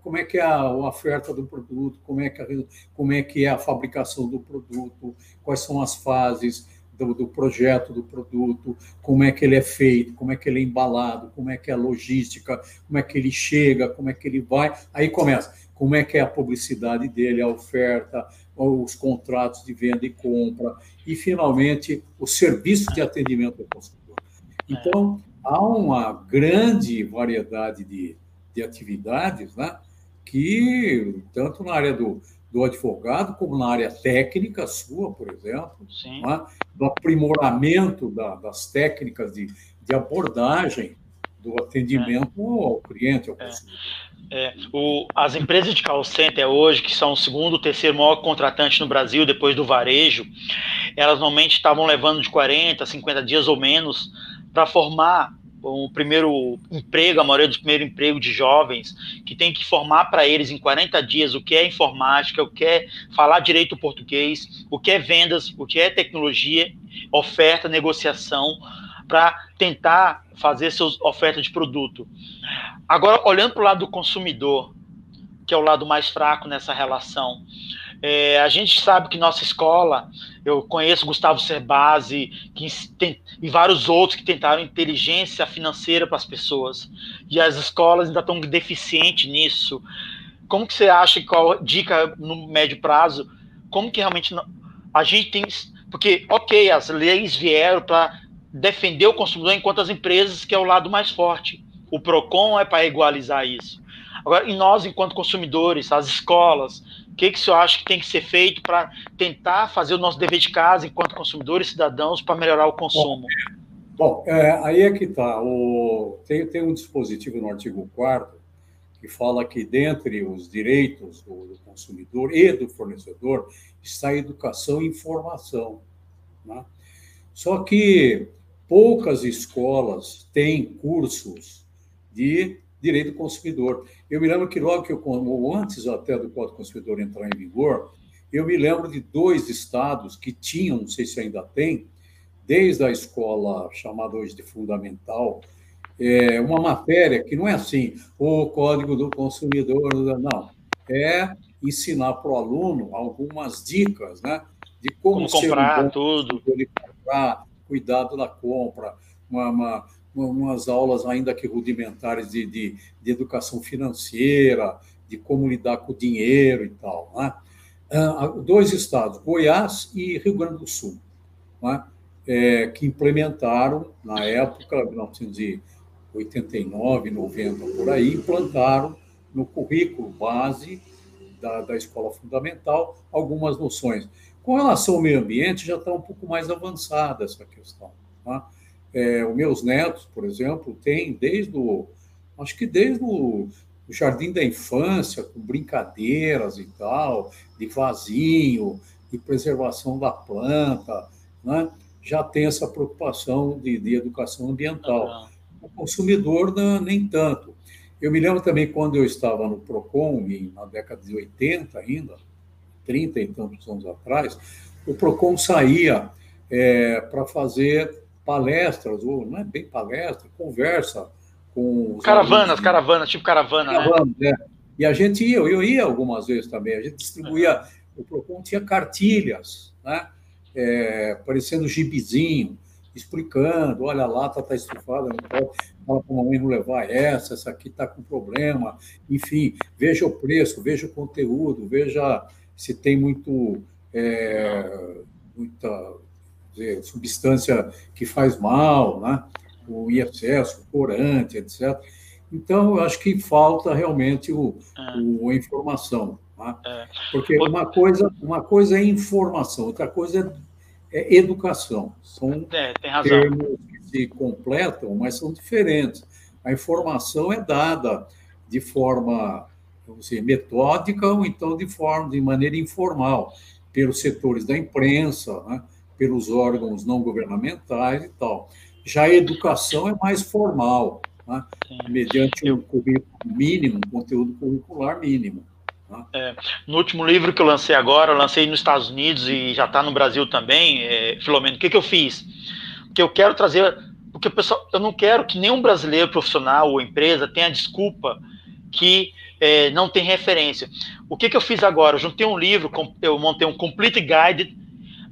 como é que é a, oferta do produto, como é, que a, como é que é a fabricação do produto, quais são as fases do, do, projeto do produto, como é que ele é feito, como é que ele é embalado, como é que é a logística, como é que ele chega, como é que ele vai. Aí começa, como é que é a publicidade dele, a oferta, os contratos de venda e compra, e finalmente o serviço de atendimento ao consumidor. Então, há uma grande variedade de, de atividades, né? que, tanto na área do, do advogado, como na área técnica sua, por exemplo, né? do aprimoramento da, das técnicas de, de abordagem do atendimento é. ao cliente, ao é. consumidor. É, o, as empresas de call center hoje, que são o segundo, terceiro maior contratante no Brasil, depois do varejo, elas normalmente estavam levando de 40, 50 dias ou menos para formar o primeiro emprego, a maioria dos primeiros empregos de jovens, que tem que formar para eles em 40 dias o que é informática, o que é falar direito português, o que é vendas, o que é tecnologia, oferta, negociação, para tentar fazer suas ofertas de produto. Agora, olhando para o lado do consumidor, que é o lado mais fraco nessa relação, é, a gente sabe que nossa escola, eu conheço Gustavo Cerbasi que tem, e vários outros que tentaram inteligência financeira para as pessoas, e as escolas ainda estão deficientes nisso. Como que você acha, qual dica no médio prazo, como que realmente a gente tem... Porque, ok, as leis vieram para defender o consumidor enquanto as empresas, que é o lado mais forte. O PROCON é para igualizar isso. Agora, e nós, enquanto consumidores, as escolas, o que, que o senhor acha que tem que ser feito para tentar fazer o nosso dever de casa enquanto consumidores e cidadãos para melhorar o consumo? Bom, é, aí é que está. Tem, tem um dispositivo no artigo 4 que fala que, dentre os direitos do, do, consumidor e do fornecedor, está a educação e informação. Né? Só que poucas escolas têm cursos de direito do consumidor. Eu me lembro que logo que eu, ou antes até do Código Consumidor entrar em vigor, eu me lembro de dois estados que tinham, não sei se ainda tem, desde a escola chamada hoje de fundamental, é, uma matéria que não é assim, o Código do Consumidor, não, é ensinar para o aluno algumas dicas, né, de como, como comprar um tudo, comprar, cuidado da compra, uma, uma umas aulas ainda que rudimentares de, de, de, educação financeira, de como lidar com o dinheiro e tal. Né? Dois estados, Goiás e Rio Grande do Sul, né? é, que implementaram, na época, 1989, 90, por aí, implantaram no currículo base da, da escola fundamental algumas noções. Com relação ao meio ambiente, já está um pouco mais avançada essa questão. Tá? É, os meus netos, por exemplo, têm desde o, acho que desde o jardim da infância, com brincadeiras e tal, de vasinho, de preservação da planta, né? já tem essa preocupação de, de educação ambiental. O consumidor, não, nem tanto. Eu me lembro também quando eu estava no PROCON, na década de 80 ainda, 30 e tantos anos atrás, o PROCON saía é, para fazer palestras, ou não é bem palestra, conversa com. Caravanas, caravanas, tipo caravana, caravana né? É. E a gente ia, eu ia algumas vezes também, a gente distribuía, o PROCON tinha cartilhas, né? É, parecendo gibizinho, explicando, olha a lata está estufada, não pode, fala para a mamãe não levar essa, essa aqui está com problema, enfim, veja o preço, veja o conteúdo, veja se tem muito, é, muita dizer, substância que faz mal, né? o excesso, o corante, etc. Então, eu acho que falta realmente o, é. o a informação. Né? É. Porque uma coisa, uma coisa é informação, outra coisa é, é educação. São é, termos que se completam, mas são diferentes. A informação é dada de forma vamos dizer, metódica ou então de forma de maneira informal pelos setores da imprensa, né, pelos órgãos não governamentais e tal. Já a educação é mais formal, né, mediante um currículo mínimo, um conteúdo curricular mínimo. Né. É, no último livro que eu lancei agora, eu lancei nos Estados Unidos e já está no Brasil também, é, Filomeno, o que, que eu fiz? Porque eu quero trazer, porque pessoal, eu não quero que nenhum brasileiro profissional ou empresa tenha desculpa que é, não tem referência. O que, que eu fiz agora? Eu juntei um livro, eu montei um Complete Guide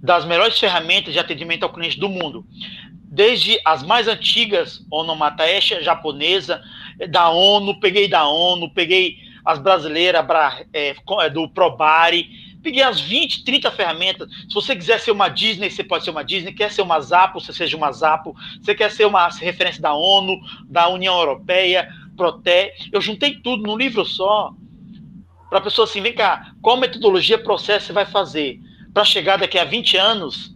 das melhores ferramentas de atendimento ao cliente do mundo. Desde as mais antigas, onomataesha japonesa, da ONU, peguei da ONU, peguei as brasileiras é, é, do Probari, peguei as 20, 30 ferramentas. Se você quiser ser uma Disney, você pode ser uma Disney. Quer ser uma Zapo, você seja uma Zapo. Você quer ser uma referência da ONU, da União Europeia, protege. Eu juntei tudo num livro só, para a pessoa assim, vem cá, qual metodologia, processo você vai fazer para chegar daqui a 20 anos,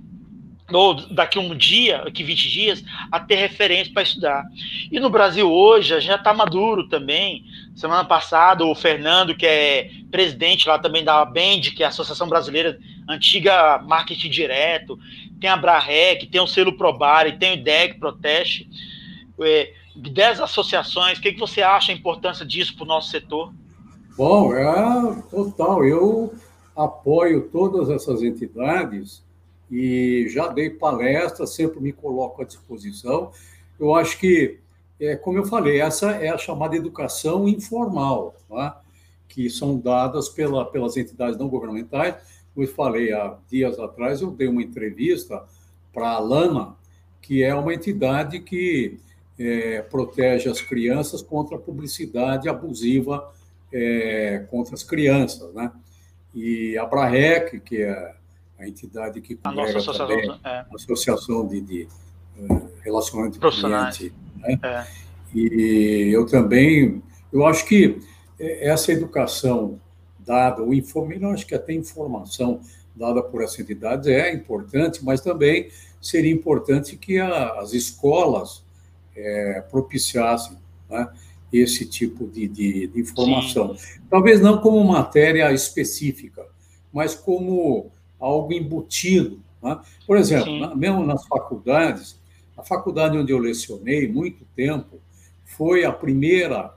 ou daqui a um dia, daqui 20 dias, a ter referência para estudar. E no Brasil hoje, já está maduro também. Semana passada, o Fernando, que é presidente lá também da BEND, que é a Associação Brasileira Antiga Marketing Direto, tem a Brarec, tem o selo Probare, tem o IDEC Proteste. É, 10 associações, o que, que você acha a importância disso para o nosso setor? Bom, é total. Eu apoio todas essas entidades e já dei palestras, sempre me coloco à disposição. Eu acho que, é, como eu falei, essa é a chamada educação informal, tá? que são dadas pela, pelas entidades não governamentais. Como eu falei há dias atrás, eu dei uma entrevista para a Lama, que é uma entidade que é, protege as crianças contra a publicidade abusiva é, contra as crianças, né? E a Brarec, que é a entidade que a nossa associação, também, é. associação de, de uh, relacionamento cliente, né? É. E eu também, eu acho que essa educação dada, o informe, eu acho que até informação dada por essa entidade é importante, mas também seria importante que a, as escolas é, propiciassem né, esse tipo de, de, de informação. Sim. Talvez não como matéria específica, mas como algo embutido. Né? Por exemplo, na, mesmo nas faculdades, a faculdade onde eu lecionei muito tempo foi a primeira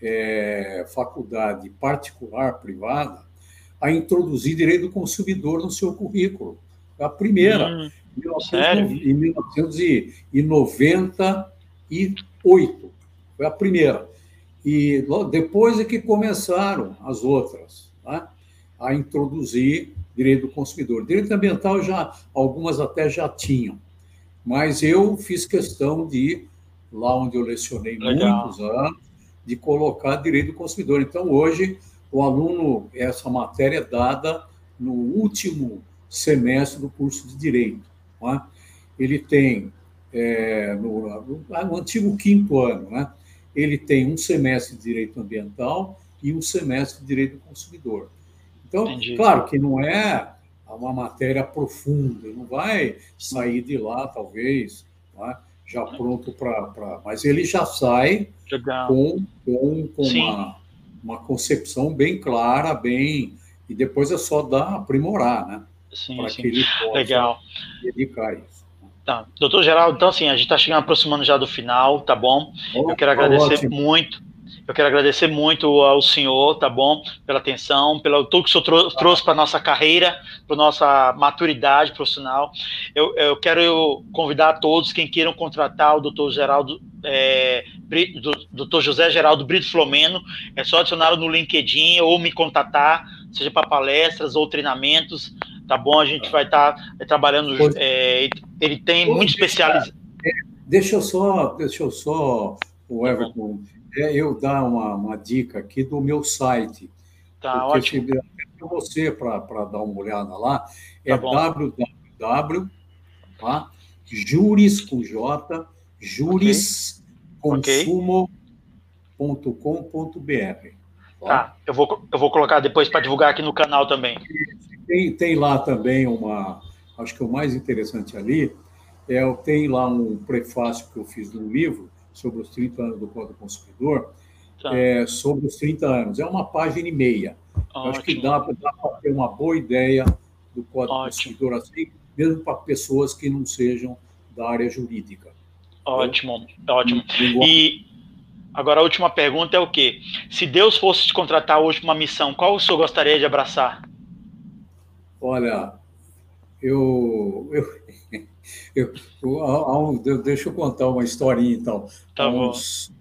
é, faculdade particular, privada, a introduzir direito do consumidor no seu currículo. A primeira, hum, em 1990 2008. Foi a primeira. E depois é que começaram as outras né, a introduzir direito do consumidor. Direito ambiental já algumas até já tinham, mas eu fiz questão de lá onde eu lecionei Legal. muitos anos de colocar direito do consumidor. Então hoje o aluno essa matéria é dada no último semestre do curso de direito. É? Ele tem é, no, no, antigo quinto ano, né? Ele tem um semestre de direito ambiental e um semestre de direito do consumidor. Então, Entendi. claro que não é uma matéria profunda, não vai sair de lá, talvez, né? já pronto para. Mas ele já sai Legal. com, com, com uma, uma concepção bem clara, bem. E depois é só dar, aprimorar, né? Para que ele possa Legal. dedicar isso. Tá. Doutor Geraldo, então assim, a gente está chegando aproximando já do final, tá bom? eu quero agradecer ótimo. muito. Eu quero agradecer muito ao senhor, tá bom? Pela atenção, pelo tudo que o senhor trou trouxe para nossa carreira, para nossa maturidade profissional. Eu, eu quero convidar a todos quem queiram contratar o doutor Geraldo, é, doutor José Geraldo Brito Flomeno, é só adicionar no LinkedIn ou me contatar, seja para palestras ou treinamentos tá bom? A gente vai estar tá, é, trabalhando. É, ele tem muito especializado. É, deixa eu só, deixa eu só, o tá Everton, é, eu dar uma, uma dica aqui do meu site. Tá ótimo. Para você, para dar uma olhada lá, é tá www. Tá? Juris com J, jurisconsumo.com.br. Tá? tá, eu vou, eu vou colocar depois para divulgar aqui no canal também. Tem, tem lá também uma, acho que o mais interessante ali é tem lá um prefácio que eu fiz num livro sobre os 30 anos do Código do Consumidor, tá. é, sobre os 30 anos. É uma página e meia. Acho que dá, dá para ter uma boa ideia do Código do Consumidor assim, mesmo para pessoas que não sejam da área jurídica. Ótimo, então, ótimo. E agora a última pergunta é o quê? Se Deus fosse te contratar hoje para uma missão, qual o senhor gostaria de abraçar? Olha, eu, eu, eu, eu, deixa eu contar uma historinha então. Tá uns,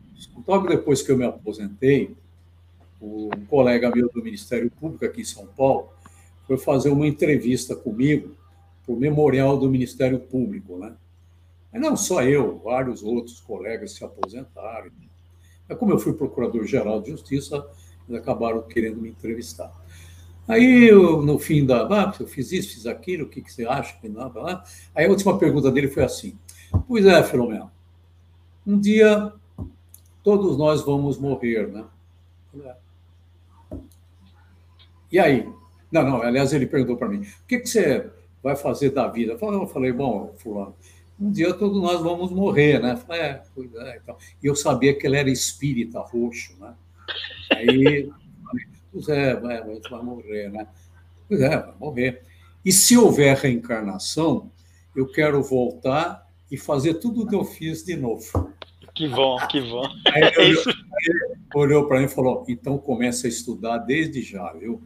logo depois que eu me aposentei, um colega meu do Ministério Público aqui em São Paulo foi fazer uma entrevista comigo para o memorial do Ministério Público, né? Mas não só eu, vários outros colegas se aposentaram. Mas como eu fui procurador-geral de Justiça, eles acabaram querendo me entrevistar. Aí, eu, no fim da. Ah, eu fiz isso, fiz aquilo, o que, que você acha? Que não, Aí a última pergunta dele foi assim: Pois é, Filomeno, um dia todos nós vamos morrer, né? É. E aí? Não, não, aliás, ele perguntou para mim: o que, que você vai fazer da vida? Eu falei: bom, Fulano, um dia todos nós vamos morrer, né? Falei, é, pois é, então. E eu sabia que ele era espírita roxo, né? Aí, pois é, vai, gente vai morrer, né? Pois é, vai morrer. E se houver reencarnação, eu quero voltar e fazer tudo o que eu fiz de novo. Que bom, que bom. Aí ele olhou, olhou para mim e falou: então começa a estudar desde já, viu?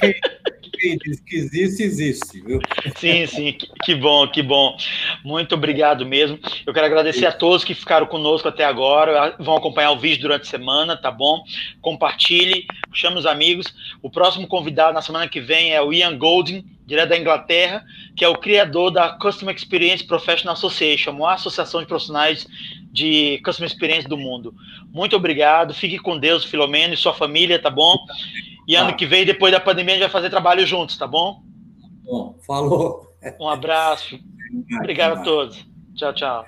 quem que existe, existe, viu? Sim, sim, que, que, bom, que bom. Muito obrigado mesmo. Eu quero agradecer a todos que ficaram conosco até agora, vão acompanhar o vídeo durante a semana, tá bom? Compartilhe, chame os amigos. O próximo convidado na semana que vem é o Ian Golding, direto da Inglaterra, que é o criador da Customer Experience Professional Association, a associação de profissionais de Customer Experience do mundo. Muito obrigado, fique com Deus, Filomeno e sua família, tá bom? E ano tá. que vem, depois da pandemia, a gente vai fazer trabalho juntos, tá bom? Bom, falou. Um abraço. Obrigado a todos. Tchau, tchau.